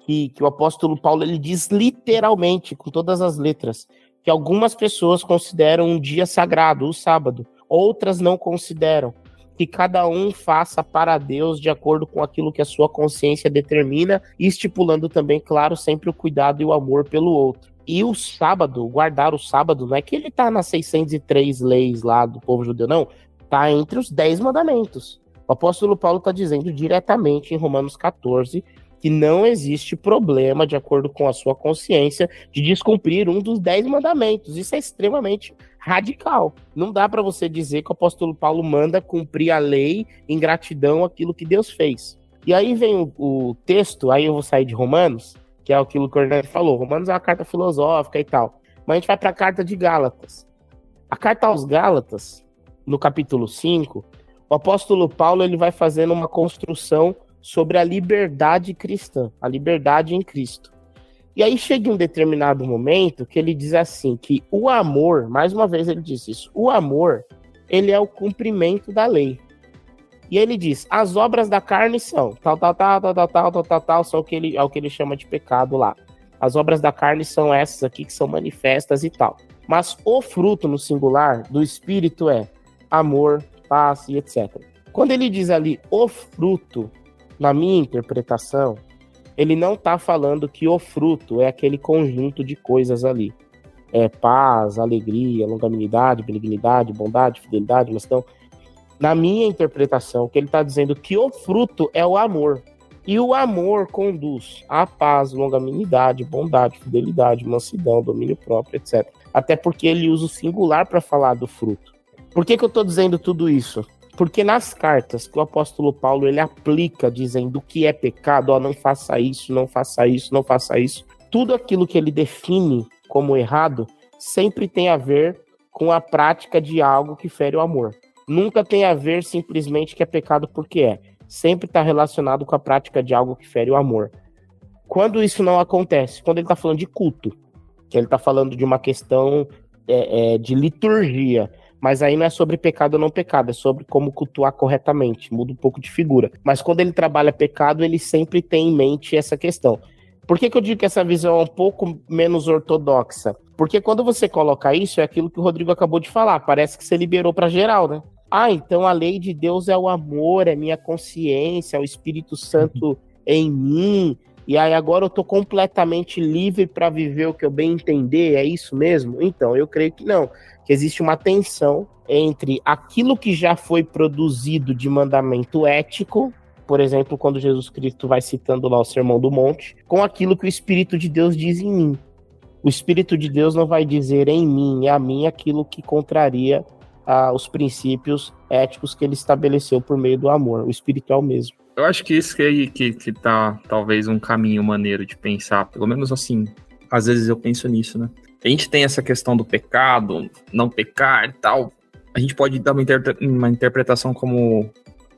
que, que o apóstolo Paulo ele diz literalmente, com todas as letras, que algumas pessoas consideram um dia sagrado, o sábado, outras não consideram. que cada um faça para Deus de acordo com aquilo que a sua consciência determina, estipulando também, claro, sempre o cuidado e o amor pelo outro. E o sábado, guardar o sábado, não é que ele tá nas 603 leis lá do povo judeu, não. Tá entre os 10 mandamentos. O apóstolo Paulo está dizendo diretamente em Romanos 14 que não existe problema, de acordo com a sua consciência, de descumprir um dos 10 mandamentos. Isso é extremamente radical. Não dá para você dizer que o apóstolo Paulo manda cumprir a lei em gratidão àquilo que Deus fez. E aí vem o, o texto, aí eu vou sair de Romanos, que é aquilo que o Orlando falou. Romanos é uma carta filosófica e tal. Mas a gente vai para a carta de Gálatas. A carta aos Gálatas, no capítulo 5, o apóstolo Paulo ele vai fazendo uma construção sobre a liberdade cristã, a liberdade em Cristo. E aí chega um determinado momento que ele diz assim que o amor, mais uma vez ele diz isso, o amor, ele é o cumprimento da lei. E ele diz: as obras da carne são tal, tal, tal, tal, tal, tal, tal, tal, tal são o que ele, é o que ele chama de pecado lá. As obras da carne são essas aqui que são manifestas e tal. Mas o fruto no singular do espírito é amor, paz e etc. Quando ele diz ali o fruto, na minha interpretação, ele não está falando que o fruto é aquele conjunto de coisas ali. É paz, alegria, longanimidade, benignidade, bondade, fidelidade, mansidão na minha interpretação, que ele está dizendo que o fruto é o amor. E o amor conduz à paz, longanimidade, bondade, fidelidade, mansidão, domínio próprio, etc. Até porque ele usa o singular para falar do fruto. Por que, que eu estou dizendo tudo isso? Porque nas cartas que o apóstolo Paulo ele aplica dizendo o que é pecado, ó, não faça isso, não faça isso, não faça isso, tudo aquilo que ele define como errado sempre tem a ver com a prática de algo que fere o amor nunca tem a ver simplesmente que é pecado porque é. Sempre está relacionado com a prática de algo que fere o amor. Quando isso não acontece, quando ele está falando de culto, que ele está falando de uma questão é, é, de liturgia, mas aí não é sobre pecado ou não pecado, é sobre como cultuar corretamente, muda um pouco de figura. Mas quando ele trabalha pecado, ele sempre tem em mente essa questão. Por que, que eu digo que essa visão é um pouco menos ortodoxa? Porque quando você coloca isso, é aquilo que o Rodrigo acabou de falar, parece que você liberou para geral, né? Ah, então a lei de Deus é o amor, é minha consciência, é o Espírito Santo em mim. E aí agora eu tô completamente livre para viver o que eu bem entender, é isso mesmo? Então, eu creio que não, que existe uma tensão entre aquilo que já foi produzido de mandamento ético, por exemplo, quando Jesus Cristo vai citando lá o Sermão do Monte, com aquilo que o Espírito de Deus diz em mim. O Espírito de Deus não vai dizer em mim, a mim, aquilo que contraria ah, os princípios éticos que ele estabeleceu por meio do amor, o espiritual mesmo. Eu acho que isso que, é que, que tá talvez um caminho maneiro de pensar, pelo menos assim, às vezes eu penso nisso, né? A gente tem essa questão do pecado, não pecar e tal. A gente pode dar uma, inter uma interpretação como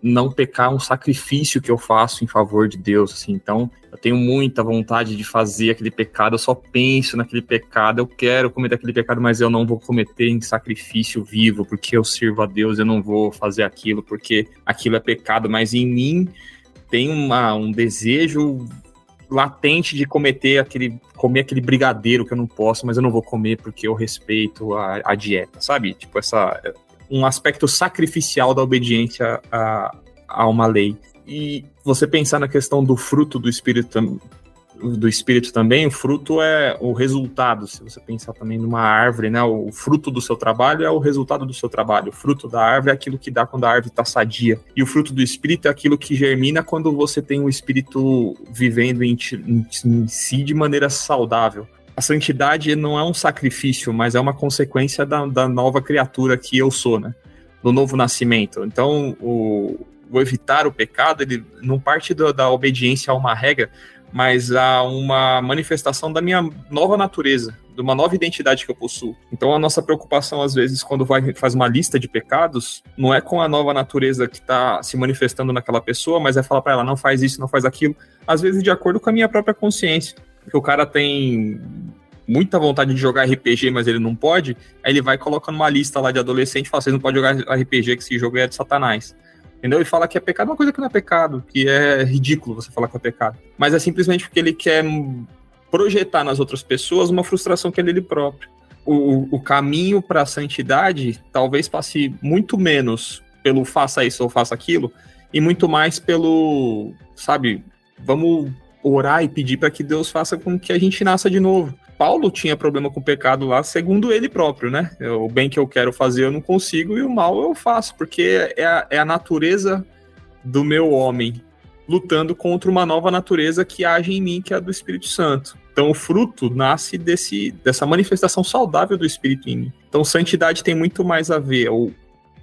não pecar um sacrifício que eu faço em favor de Deus, assim. Então, eu tenho muita vontade de fazer aquele pecado, eu só penso naquele pecado, eu quero cometer aquele pecado, mas eu não vou cometer em sacrifício vivo, porque eu sirvo a Deus, eu não vou fazer aquilo, porque aquilo é pecado, mas em mim tem uma, um desejo latente de cometer aquele comer aquele brigadeiro que eu não posso, mas eu não vou comer porque eu respeito a, a dieta, sabe? Tipo essa um aspecto sacrificial da obediência a, a uma lei. E você pensar na questão do fruto do espírito do espírito também, o fruto é o resultado. Se você pensar também numa árvore, né, o fruto do seu trabalho é o resultado do seu trabalho. O fruto da árvore é aquilo que dá quando a árvore está sadia. E o fruto do espírito é aquilo que germina quando você tem o espírito vivendo em, em, em si de maneira saudável a santidade não é um sacrifício, mas é uma consequência da, da nova criatura que eu sou, né? Do novo nascimento. Então, o, o evitar o pecado, ele não parte do, da obediência a uma regra, mas a uma manifestação da minha nova natureza, de uma nova identidade que eu possuo. Então a nossa preocupação às vezes quando vai faz uma lista de pecados, não é com a nova natureza que está se manifestando naquela pessoa, mas é falar para ela não faz isso, não faz aquilo, às vezes de acordo com a minha própria consciência porque o cara tem muita vontade de jogar RPG, mas ele não pode, aí ele vai colocando uma lista lá de adolescente e fala, vocês não podem jogar RPG, que esse jogo é de satanás. Entendeu? E fala que é pecado, uma coisa que não é pecado, que é ridículo você falar que é pecado. Mas é simplesmente porque ele quer projetar nas outras pessoas uma frustração que é dele próprio. O, o caminho para a santidade talvez passe muito menos pelo faça isso ou faça aquilo, e muito mais pelo, sabe, vamos orar e pedir para que Deus faça com que a gente nasça de novo. Paulo tinha problema com o pecado lá, segundo ele próprio, né? O bem que eu quero fazer eu não consigo e o mal eu faço, porque é a, é a natureza do meu homem lutando contra uma nova natureza que age em mim, que é a do Espírito Santo. Então, o fruto nasce desse, dessa manifestação saudável do Espírito em mim. Então, santidade tem muito mais a ver, ou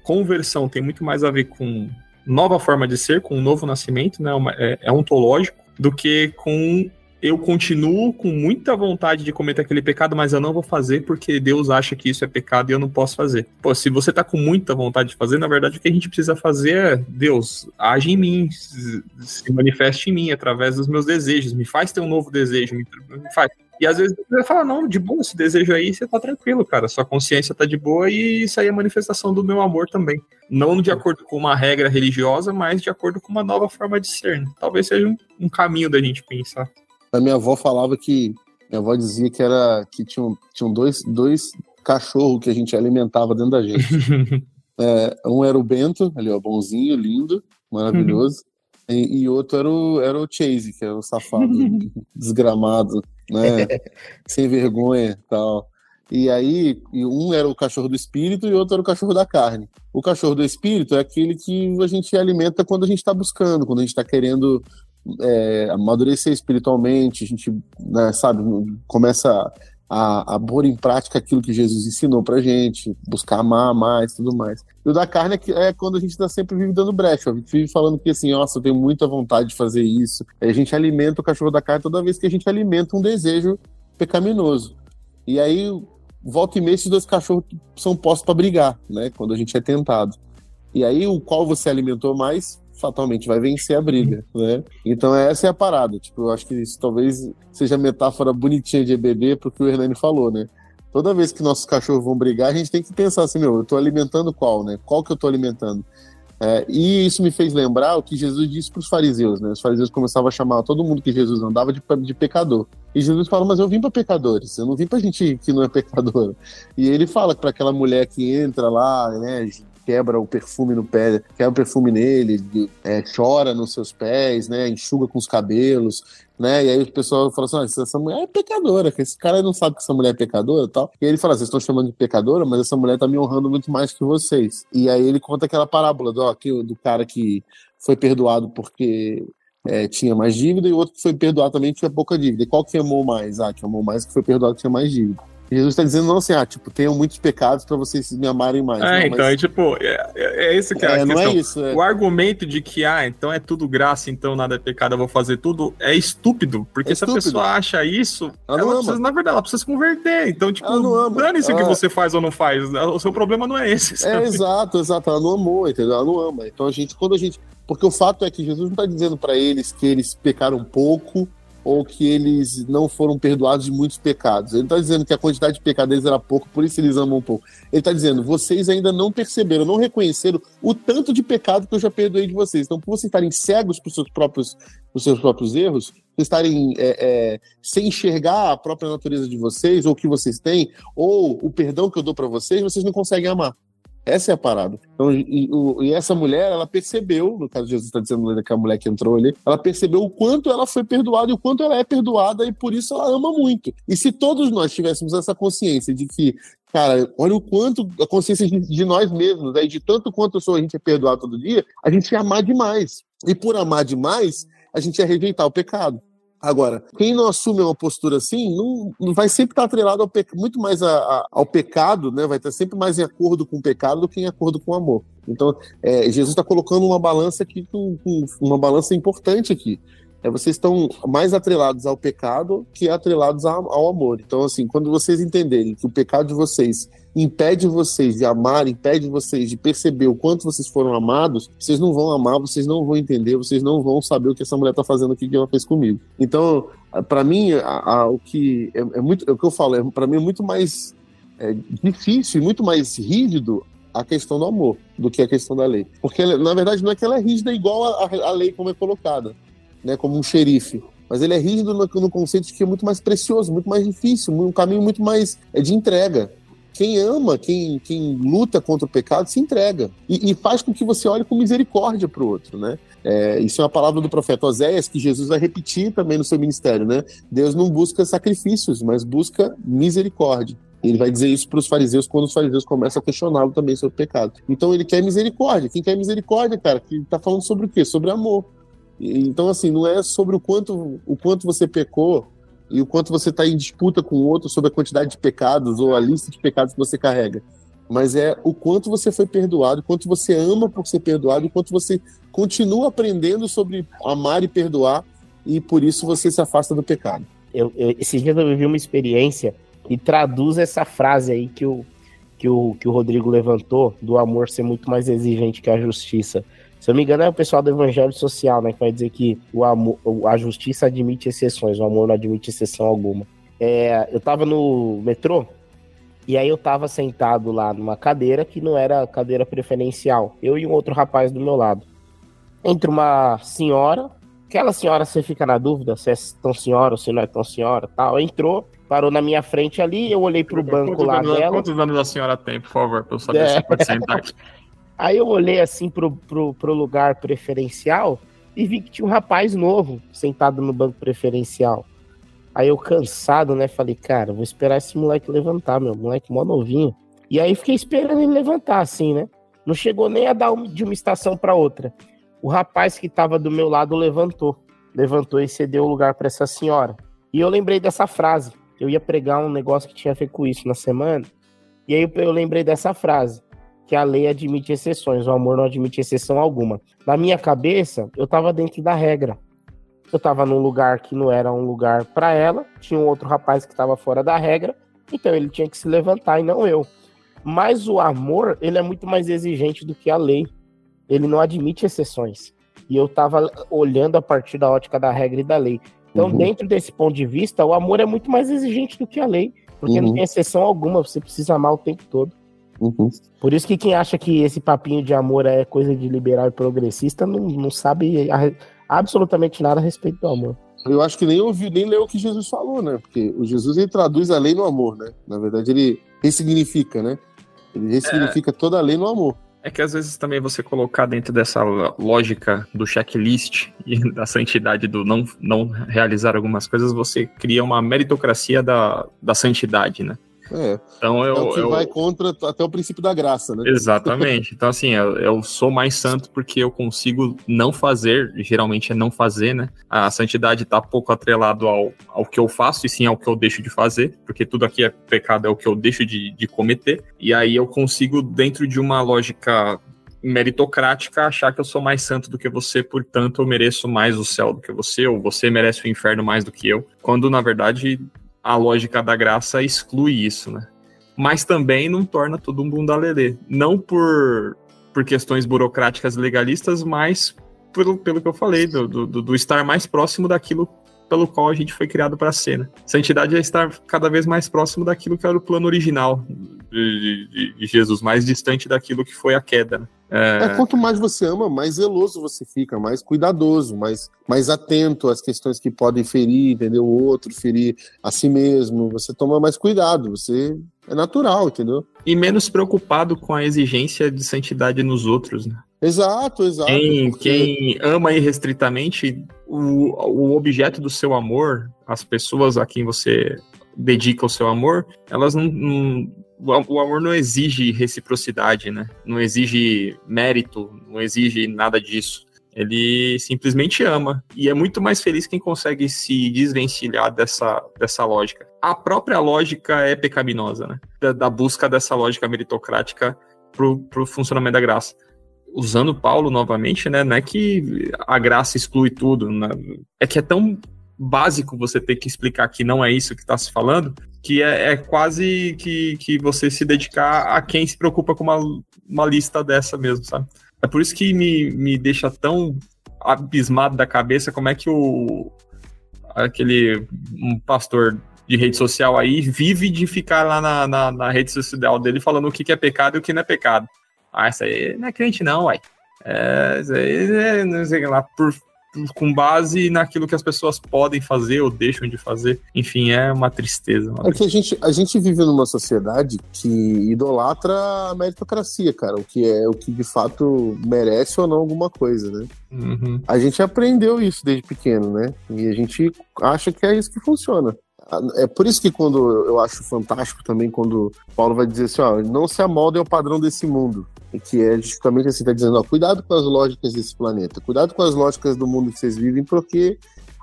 conversão tem muito mais a ver com nova forma de ser, com um novo nascimento, né? é, é ontológico, do que com eu continuo com muita vontade de cometer aquele pecado, mas eu não vou fazer porque Deus acha que isso é pecado e eu não posso fazer. Pô, se você tá com muita vontade de fazer, na verdade o que a gente precisa fazer é, Deus, age em mim, se manifeste em mim através dos meus desejos, me faz ter um novo desejo, me, faz. E às vezes você fala, não, de boa, esse desejo aí, você tá tranquilo, cara. Sua consciência tá de boa e isso aí é manifestação do meu amor também. Não de acordo com uma regra religiosa, mas de acordo com uma nova forma de ser. Né? Talvez seja um, um caminho da gente pensar. A minha avó falava que. Minha avó dizia que era que tinham, tinham dois, dois cachorros que a gente alimentava dentro da gente. é, um era o Bento, ali, ó, bonzinho, lindo, maravilhoso. E, e, outro era o, era o Chase, que era o safado, desgramado, né? Sem vergonha tal. E aí, um era o cachorro do espírito e outro era o cachorro da carne. O cachorro do espírito é aquele que a gente alimenta quando a gente está buscando, quando a gente está querendo é, amadurecer espiritualmente, a gente, né, sabe, começa a, a pôr em prática aquilo que Jesus ensinou pra gente, buscar amar mais tudo mais. E o da carne é, é quando a gente está sempre vive dando brecha, vive falando que assim, nossa, eu tenho muita vontade de fazer isso. Aí a gente alimenta o cachorro da carne toda vez que a gente alimenta um desejo pecaminoso. E aí, volta e meia, esses dois cachorros são postos para brigar, né? Quando a gente é tentado. E aí, o qual você alimentou mais fatalmente vai vencer a briga, né? Então essa é a parada. Tipo, eu acho que isso talvez seja a metáfora bonitinha de EBB pro que o Hernani falou, né? Toda vez que nossos cachorros vão brigar, a gente tem que pensar assim, meu, eu tô alimentando qual, né? Qual que eu tô alimentando? É, e isso me fez lembrar o que Jesus disse para os fariseus, né? Os fariseus começavam a chamar todo mundo que Jesus andava de, de pecador. E Jesus fala, mas eu vim para pecadores, eu não vim para gente que não é pecador. E ele fala para aquela mulher que entra lá, né, quebra o perfume no pé, quebra o perfume nele, é, chora nos seus pés, né? Enxuga com os cabelos, né? E aí o pessoal fala assim: ah, essa mulher é pecadora, que esse cara não sabe que essa mulher é pecadora e tal. E ele fala: vocês estão chamando de pecadora, mas essa mulher tá me honrando muito mais que vocês. E aí ele conta aquela parábola do, ó, do cara que foi perdoado porque é, tinha mais dívida e outro que foi perdoado também tinha pouca dívida. E qual que amou mais? Ah, que amou mais que foi perdoado que tinha mais dívida. Jesus está dizendo não assim, ah, tipo, tenham muitos pecados para vocês me amarem mais. É, não, então, mas... é tipo, é, é, é isso que é, a é, questão. Não é isso, é. O argumento de que, ah, então é tudo graça, então nada é pecado, eu vou fazer tudo, é estúpido. Porque é se estúpido. a pessoa acha isso, ela, ela precisa, na verdade, ela precisa se converter. Então, tipo, dane-se o que você faz ou não faz. O seu problema não é esse. É, sabe? É, exato, exato. Ela não amou, entendeu? Ela não ama. Então, a gente, quando a gente. Porque o fato é que Jesus não está dizendo para eles que eles pecaram pouco ou que eles não foram perdoados de muitos pecados. Ele está dizendo que a quantidade de pecados deles era pouco, por isso eles amam um pouco. Ele está dizendo, vocês ainda não perceberam, não reconheceram o tanto de pecado que eu já perdoei de vocês. Então, por vocês estarem cegos para os seus próprios, os seus próprios erros, estarem é, é, sem enxergar a própria natureza de vocês, ou o que vocês têm, ou o perdão que eu dou para vocês, vocês não conseguem amar. Essa é a parada. Então, e, e, essa mulher, ela percebeu, no caso Jesus está dizendo que a mulher que entrou ali, ela percebeu o quanto ela foi perdoada e o quanto ela é perdoada e por isso ela ama muito. E se todos nós tivéssemos essa consciência de que, cara, olha o quanto a consciência de, de nós mesmos, né, de tanto quanto a gente é perdoado todo dia, a gente ia amar demais. E por amar demais, a gente ia rejeitar o pecado. Agora, quem não assume uma postura assim, não, não vai sempre estar atrelado ao muito mais a, a, ao pecado, né? Vai estar sempre mais em acordo com o pecado do que em acordo com o amor. Então, é, Jesus está colocando uma balança aqui, uma balança importante aqui. É, vocês estão mais atrelados ao pecado que atrelados ao amor. Então, assim, quando vocês entenderem que o pecado de vocês impede vocês de amar, impede vocês de perceber o quanto vocês foram amados, vocês não vão amar, vocês não vão entender, vocês não vão saber o que essa mulher está fazendo aqui que ela fez comigo. Então, para mim, a, a, o que é, é, muito, é o que eu falo, é, para mim é muito mais é, difícil e muito mais rígido a questão do amor do que a questão da lei. Porque, na verdade, não é que ela é rígida igual a, a lei como é colocada, né, como um xerife. Mas ele é rígido no, no conceito de que é muito mais precioso, muito mais difícil, um caminho muito mais é, de entrega. Quem ama, quem, quem luta contra o pecado, se entrega. E, e faz com que você olhe com misericórdia para o outro, né? É, isso é uma palavra do profeta Oséias que Jesus vai repetir também no seu ministério, né? Deus não busca sacrifícios, mas busca misericórdia. Ele vai dizer isso para os fariseus quando os fariseus começam a questioná-lo também sobre o pecado. Então ele quer misericórdia. Quem quer misericórdia, cara, que está falando sobre o quê? Sobre amor. Então, assim, não é sobre o quanto, o quanto você pecou e o quanto você está em disputa com o outro sobre a quantidade de pecados ou a lista de pecados que você carrega. Mas é o quanto você foi perdoado, o quanto você ama por ser perdoado, o quanto você continua aprendendo sobre amar e perdoar, e por isso você se afasta do pecado. Eu, eu, esses dias eu vivi uma experiência e traduz essa frase aí que o, que, o, que o Rodrigo levantou, do amor ser muito mais exigente que a justiça. Se eu não me engano, é o pessoal do Evangelho Social, né? Que vai dizer que o amor, a justiça admite exceções, o amor não admite exceção alguma. É, eu tava no metrô, e aí eu tava sentado lá numa cadeira que não era cadeira preferencial. Eu e um outro rapaz do meu lado. Entre uma senhora, aquela senhora você fica na dúvida se é tão senhora ou se não é tão senhora, tal. Entrou, parou na minha frente ali, eu olhei pro banco lá anos, dela. Quantos anos a senhora tem, por favor, pra eu saber é. se pode sentar aqui? Aí eu olhei assim pro, pro, pro lugar preferencial e vi que tinha um rapaz novo sentado no banco preferencial. Aí eu cansado, né, falei, cara, vou esperar esse moleque levantar, meu moleque mó novinho. E aí fiquei esperando ele levantar, assim, né? Não chegou nem a dar um, de uma estação para outra. O rapaz que tava do meu lado levantou. Levantou e cedeu o lugar para essa senhora. E eu lembrei dessa frase. Eu ia pregar um negócio que tinha a ver com isso na semana. E aí eu lembrei dessa frase que a lei admite exceções, o amor não admite exceção alguma. Na minha cabeça, eu estava dentro da regra. Eu estava num lugar que não era um lugar para ela, tinha um outro rapaz que estava fora da regra, então ele tinha que se levantar e não eu. Mas o amor, ele é muito mais exigente do que a lei. Ele não admite exceções. E eu estava olhando a partir da ótica da regra e da lei. Então, uhum. dentro desse ponto de vista, o amor é muito mais exigente do que a lei, porque uhum. não tem exceção alguma, você precisa amar o tempo todo. Uhum. Por isso que quem acha que esse papinho de amor é coisa de liberal e progressista não, não sabe a, absolutamente nada a respeito do amor. Eu acho que nem ouviu, nem leu o que Jesus falou, né? Porque o Jesus ele traduz a lei no amor, né? Na verdade, ele ressignifica, né? Ele ressignifica é... toda a lei no amor. É que às vezes também você colocar dentro dessa lógica do checklist e da santidade do não, não realizar algumas coisas, você cria uma meritocracia da, da santidade, né? É. Então eu, é o que eu... vai contra até o princípio da graça, né? Exatamente. Então, assim, eu, eu, sou mais santo porque eu consigo não fazer, geralmente é não fazer, né? A santidade está pouco atrelado ao, ao que eu faço e sim ao que eu deixo de fazer, porque tudo aqui é pecado, é o que eu deixo de, de cometer. E aí eu consigo, dentro de uma lógica meritocrática achar que eu sou mais santo do que você, portanto eu mereço mais o céu do que você, ou você merece o inferno mais do que eu, quando na verdade a lógica da graça exclui isso, né? Mas também não torna todo um bunda lelê. Não por, por questões burocráticas legalistas, mas pelo, pelo que eu falei, do, do, do estar mais próximo daquilo pelo qual a gente foi criado para ser. Né? Santidade é estar cada vez mais próximo daquilo que era o plano original de, de, de Jesus, mais distante daquilo que foi a queda. Né? É... é... quanto mais você ama, mais zeloso você fica, mais cuidadoso, mais, mais atento às questões que podem ferir, entendeu? O outro, ferir a si mesmo. Você toma mais cuidado, você é natural, entendeu? E menos preocupado com a exigência de santidade nos outros, né? Exato, exato. Quem, porque... quem ama irrestritamente, o, o objeto do seu amor, as pessoas a quem você dedica o seu amor, elas não, não o amor não exige reciprocidade, né? Não exige mérito, não exige nada disso. Ele simplesmente ama. E é muito mais feliz quem consegue se desvencilhar dessa, dessa lógica. A própria lógica é pecaminosa, né? Da, da busca dessa lógica meritocrática pro, pro funcionamento da graça. Usando Paulo novamente, né? Não é que a graça exclui tudo. Né? É que é tão básico você ter que explicar que não é isso que está se falando, que é, é, quase que, que você se dedicar a quem se preocupa com uma, uma lista dessa mesmo, sabe? É por isso que me, me deixa tão abismado da cabeça como é que o aquele um pastor de rede social aí vive de ficar lá na, na, na rede social dele falando o que, que é pecado e o que não é pecado. Ah, isso aí não é crente não, uai. É, isso aí é, não sei lá, por com base naquilo que as pessoas podem fazer ou deixam de fazer. Enfim, é uma tristeza. Uma é que a gente, a gente vive numa sociedade que idolatra a meritocracia, cara, o que é o que de fato merece ou não alguma coisa, né? Uhum. A gente aprendeu isso desde pequeno, né? E a gente acha que é isso que funciona. É por isso que quando eu acho fantástico também quando Paulo vai dizer assim, ó, não se amoldem ao padrão desse mundo. Que é justamente assim, tá dizendo, ó, cuidado com as lógicas desse planeta, cuidado com as lógicas do mundo que vocês vivem, porque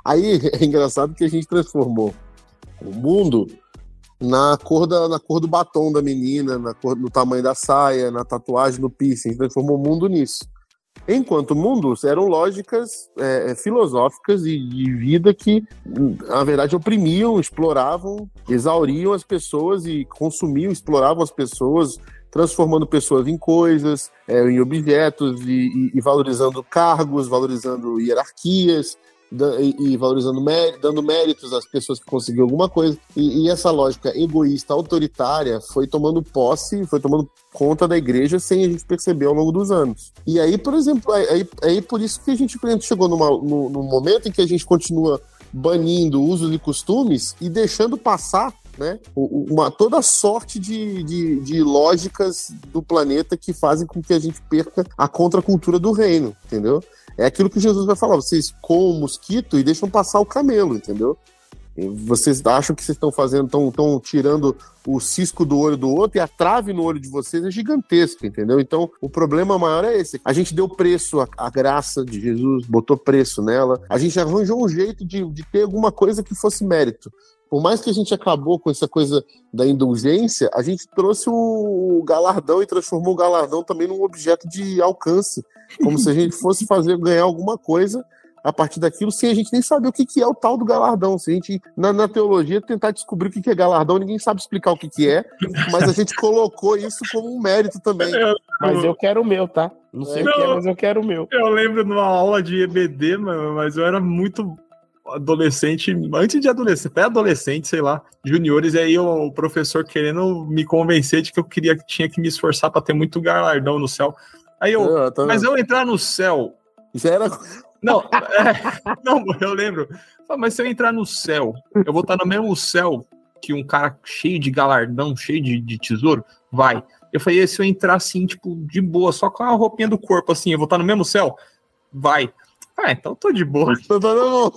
aí é engraçado que a gente transformou o mundo na cor, da, na cor do batom da menina, na cor, no tamanho da saia, na tatuagem, no piercing, a gente transformou o mundo nisso. Enquanto mundos eram lógicas é, é, filosóficas e de vida que, na verdade, oprimiam, exploravam, exauriam as pessoas e consumiam, exploravam as pessoas, transformando pessoas em coisas, é, em objetos e, e, e valorizando cargos, valorizando hierarquias, e, valorizando dando méritos às pessoas que conseguiram alguma coisa. E, essa lógica egoísta, autoritária, foi tomando posse, foi tomando conta da igreja sem a gente perceber ao longo dos anos. E aí, por exemplo, aí, aí por isso que a gente chegou numa, no, no momento em que a gente continua banindo usos e costumes e deixando passar né? Uma, toda sorte de, de, de, lógicas do planeta que fazem com que a gente perca a contracultura do reino, entendeu? É aquilo que Jesus vai falar: vocês com o mosquito e deixam passar o camelo, entendeu? E vocês acham que vocês estão fazendo, estão tirando o cisco do olho do outro e a trave no olho de vocês é gigantesca, entendeu? Então, o problema maior é esse. A gente deu preço à, à graça de Jesus, botou preço nela. A gente arranjou um jeito de, de ter alguma coisa que fosse mérito por mais que a gente acabou com essa coisa da indulgência, a gente trouxe o galardão e transformou o galardão também num objeto de alcance, como se a gente fosse fazer ganhar alguma coisa a partir daquilo sem a gente nem saber o que, que é o tal do galardão. Se a gente, na, na teologia, tentar descobrir o que, que é galardão, ninguém sabe explicar o que, que é, mas a gente colocou isso como um mérito também. Mas eu quero o meu, tá? Não sei é. o que é, mas eu quero o meu. Eu lembro numa aula de EBD, mas eu era muito adolescente, antes de adolescente, até adolescente, sei lá, juniores, e aí o professor querendo me convencer de que eu queria, tinha que me esforçar para ter muito galardão no céu. Aí eu, eu tô... mas eu entrar no céu. Já era. Não, é, não, eu lembro. Mas se eu entrar no céu, eu vou estar no mesmo céu que um cara cheio de galardão, cheio de, de tesouro? Vai. Eu falei, se eu entrar assim, tipo, de boa, só com a roupinha do corpo, assim, eu vou estar no mesmo céu? Vai. Ah, então tô de boa. Tô dando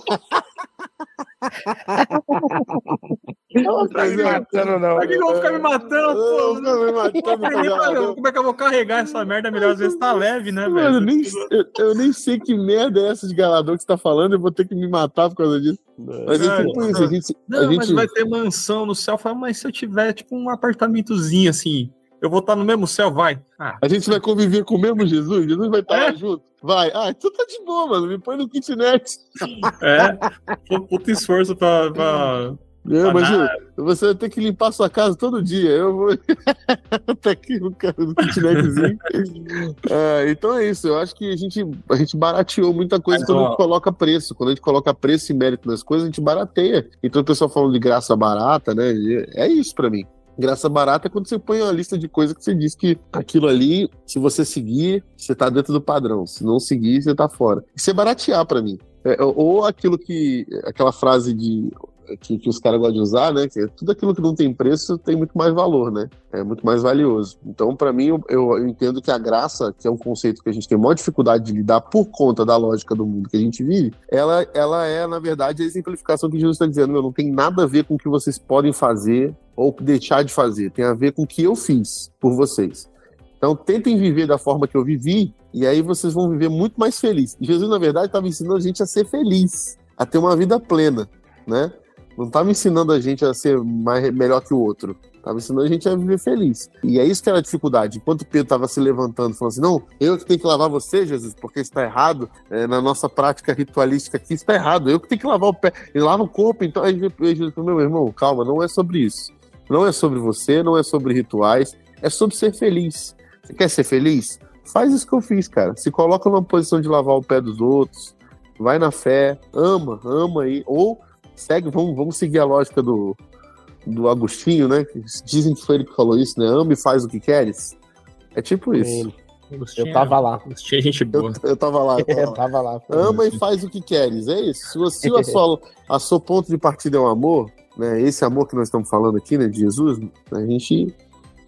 não tá me matando, não. Por que eu vou ficar me matando, pô? Me matando, Como é que eu vou carregar essa merda? Melhor às vezes tá leve, né, velho? Eu nem, eu, eu, nem sei que merda é essa de galador que você tá falando, eu vou ter que me matar por causa disso. Mas é, tipo isso, a gente. Não, a gente... mas vai ter mansão no céu. Fala, mas se eu tiver, tipo, um apartamentozinho assim, eu vou estar no mesmo céu, vai. Ah. A gente vai conviver com o mesmo Jesus? Jesus vai estar é? lá junto? Vai. Ah, então tá de boa, mano. Me põe no kitnet. É. Puta esforço pra. pra... Não, mas você vai ter que limpar sua casa todo dia. Eu vou. tá aqui no, no kitnetzinho. é, então é isso. Eu acho que a gente, a gente barateou muita coisa mas, quando ó... a gente coloca preço. Quando a gente coloca preço e mérito nas coisas, a gente barateia. Então o pessoal falando de graça barata, né? É isso pra mim. Graça barata é quando você põe uma lista de coisas que você diz que aquilo ali, se você seguir, você tá dentro do padrão. Se não seguir, você tá fora. Isso é baratear para mim. É, ou aquilo que. aquela frase de que, que os caras gostam de usar, né? Que é tudo aquilo que não tem preço tem muito mais valor, né? É muito mais valioso. Então, para mim, eu, eu, entendo que a graça, que é um conceito que a gente tem maior dificuldade de lidar por conta da lógica do mundo que a gente vive, ela, ela é, na verdade, a exemplificação que Jesus está dizendo. Meu, não tem nada a ver com o que vocês podem fazer ou deixar de fazer. Tem a ver com o que eu fiz por vocês. Então, tentem viver da forma que eu vivi, e aí vocês vão viver muito mais felizes. Jesus, na verdade, estava ensinando a gente a ser feliz, a ter uma vida plena, né? Não estava ensinando a gente a ser mais, melhor que o outro. Estava ensinando a gente a viver feliz. E é isso que era a dificuldade. Enquanto Pedro estava se levantando, falando assim: não, eu que tenho que lavar você, Jesus, porque está errado. É, na nossa prática ritualística aqui está errado. Eu que tenho que lavar o pé. Ele lava o corpo, então. Aí Jesus falou: meu irmão, calma, não é sobre isso. Não é sobre você, não é sobre rituais. É sobre ser feliz. Você quer ser feliz? Faz isso que eu fiz, cara. Se coloca numa posição de lavar o pé dos outros. Vai na fé, ama, ama aí. Ou segue, vamos, vamos seguir a lógica do, do Agostinho, né? Dizem que foi ele que falou isso, né? Ame e faz o que queres. É tipo isso. Agostinho, Eu tava lá. Agostinho é gente boa. Eu, eu tava lá. Eu tava Eu lá. tava lá. Ama e faz o que queres, é isso. Se, você, se a, sua, a seu ponto de partida é o amor, né? Esse amor que nós estamos falando aqui, né, de Jesus, a gente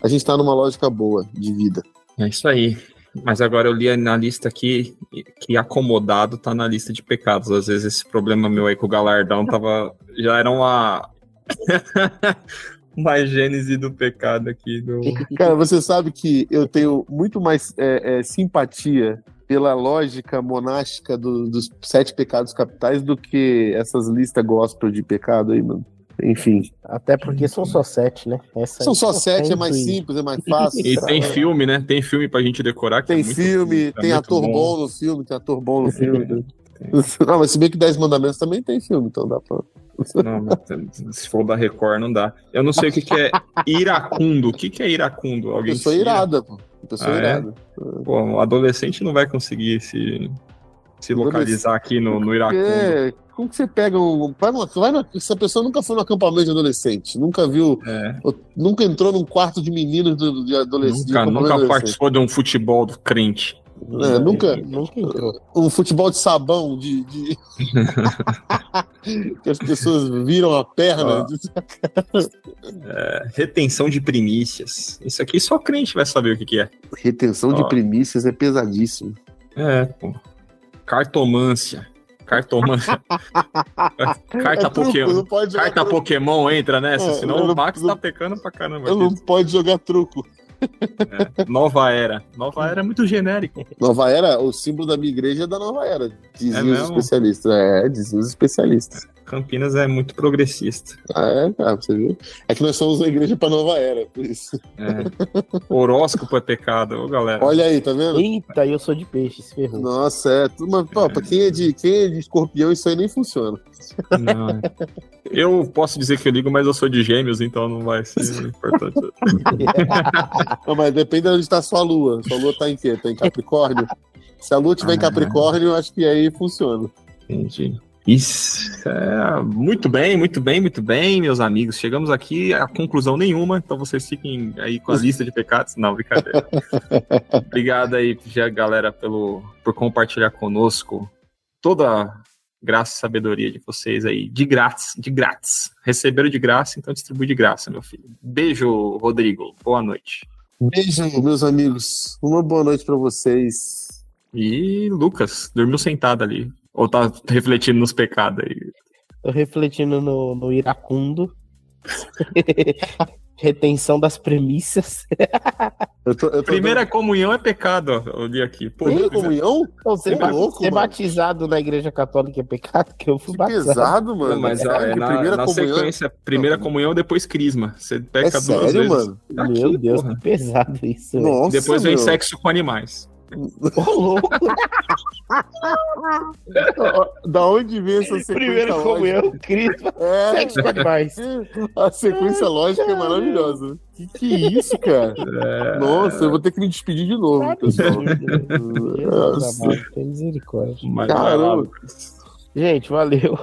a gente tá numa lógica boa de vida. É isso aí. Mas agora eu li na lista aqui que acomodado tá na lista de pecados. Às vezes esse problema meu aí com o galardão tava. Já era uma. uma gênese do pecado aqui. Do... Cara, você sabe que eu tenho muito mais é, é, simpatia pela lógica monástica do- dos sete pecados capitais do que essas listas gospel de pecado aí, mano. Enfim. Até porque são só sete, né? Essa São só sete, é mais e- simples, é mais fácil. E tem filme, né? Tem filme pra gente decorar. Que Tem é muito- filme, é tem ator bom. no filme, tem ator bom no filme. Não, mas se bem que Dez Mandamentos também tem filme, então dá pra. Não, se for da Record, não dá. Eu não sei o que, que é iracundo. O que, que é iracundo? Alguém Pessoa se- irada, pô. Pessoa Ah, é? irada. Pô, um adolescente não vai conseguir se, se localizar aqui no, no iracundo. É, como que você pega um. Vai vai numa- essa pessoa nunca foi no acampamento de adolescente, nunca viu, É, nunca entrou num quarto de meninos do- de adolescente. de nunca acampamento nunca de adolescente. participou de um futebol do crente. É, nunca. Nunca entrou. Um futebol de sabão, de. de- que as pessoas viram a perna. Ó. Retenção de primícias. Isso aqui só crente vai saber o que, que é. Retenção de primícias é pesadíssimo. É, pô. Cartomância. Cartomância. Carta É truco, Pokémon. não pode Carta truco. Pokémon entra nessa, É, senão eu o não- Max não- tá pecando pra caramba. Não pode jogar truco. É, Nova Era. Nova Era é muito genérico. Nova Era, o símbolo da minha igreja é da Nova Era, diziam É os mesmo? especialistas. É, diziam os especialistas. Campinas é muito progressista. Ah, é, cara, você viu? É que nós somos a igreja pra Nova Era, por isso. É. Horóscopo é pecado, ô galera. Olha aí, tá vendo? Eita, eu sou de peixe, se ferrou. Nossa, é. Tudo, mas, pô, pra quem é, de, quem é de escorpião, isso aí nem funciona. Não. Eu posso dizer que eu ligo, mas eu sou de gêmeos, então não vai ser importante. Não, mas depende de onde está a sua lua. Sua lua tá em quê? Tá em Capricórnio? Se a lua tiver em Ah. Capricórnio, eu acho que aí funciona. Entendi. Isso. É, muito bem, muito bem, muito bem, meus amigos. Chegamos aqui a conclusão nenhuma, então vocês fiquem aí com a lista de pecados. Não, brincadeira. Obrigado aí, já, galera, pelo, por compartilhar conosco toda a graça e sabedoria de vocês aí, de grátis, de grátis. Receberam de graça, então distribui de graça, meu filho. Beijo, Rodrigo. Boa noite. Beijo, meus amigos. Uma boa noite pra vocês. E Lucas, dormiu sentado ali. Ou tá refletindo nos pecados aí? Tô refletindo no, no iracundo. Retenção das premissas. Eu tô, eu tô Primeira comunhão é pecado, ó. Eu li aqui. Pô, Primeira primeira- comunhão? Então, ser, Você é ba- louco, ser batizado na igreja católica é pecado, que eu fui Que batizado. pesado, mano. Não, mas é, que na, primeira na comunhão. sequência, primeira comunhão, depois crisma. Você peca É duas sério, vezes. mano? Tá aqui, Meu Deus, porra. que pesado isso. Nossa, Depois vem meu. sexo com animais. Ô, louco. Da onde vem essa sequência Primeira lógica? comunhão, Cristo, É, sexo com animais. a sequência lógica é maravilhosa. Que que é isso, cara? É, Nossa, eu vou ter que me despedir de novo, pessoal. Tem misericórdia. Caramba. Gente, valeu.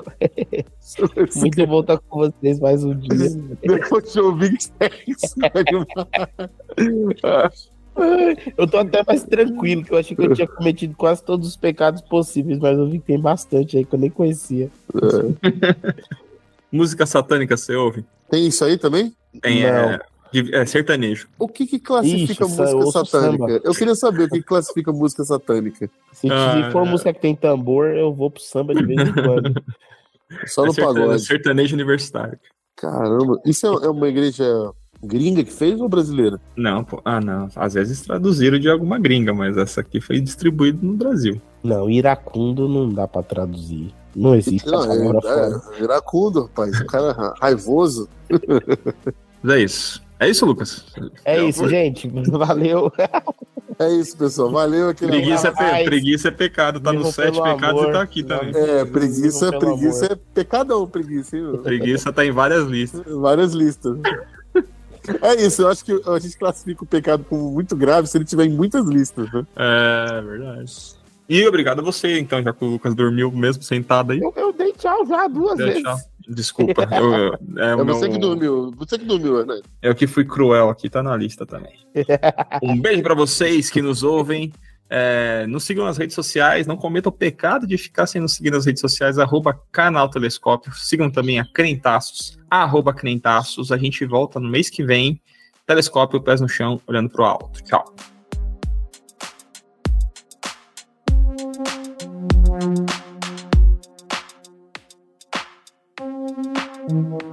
Muito bom estar com vocês mais um dia. Depois de ouvir sexo. Eu tô até mais tranquilo, que eu achei que eu tinha cometido quase todos os pecados possíveis, mas eu vi que tem bastante aí que eu nem conhecia. Música satânica, você ouve? Tem isso aí também? Tem, Não. é, é sertanejo. O que que classifica Ixi, eu música satânica? samba. Eu queria saber o que que classifica música satânica. Se, Ah, for é. música que tem tambor, eu vou pro samba de vez em quando. Só é no serta- pagode. sertanejo universitário. Caramba, isso é é uma igreja gringa que fez ou brasileira? Não, pô, ah, não. Às vezes traduziram de alguma gringa, mas essa aqui foi distribuída no Brasil. Não, iracundo não dá pra traduzir. Não existe Não, essa palavra fora. é, é iracundo, rapaz. O cara ra- raivoso. Mas é isso. É isso, Lucas? É Eu isso, vou- gente. Valeu. É isso, pessoal. Valeu aquele Preguiça é, preguiça é pecado, tá nos sete pecados amor. e tá aqui também. É, preguiça, Pelo preguiça amor. é pecadão, preguiça, hein? Preguiça tá em várias listas. Várias listas. É isso, eu acho que a gente classifica o pecado como muito grave se ele tiver em muitas listas, né? É verdade. E obrigado a você, então, já que o Lucas dormiu mesmo sentado aí. Eu, eu dei tchau já duas Deu vezes. tchau. Desculpa. Eu, eu- é, É o você meu- que dormiu. Você que dormiu, né? Eu que fui cruel aqui, tá na lista também. Um beijo pra vocês que nos ouvem. É, nos sigam nas redes sociais, não cometam o pecado de ficar sem nos seguir nas redes sociais, arroba canal Telescópio. Sigam também a Crentaços, arroba Crentaços. A gente volta no mês que vem. Telescópio, pés no chão, olhando pro alto. Tchau. Mamãe! É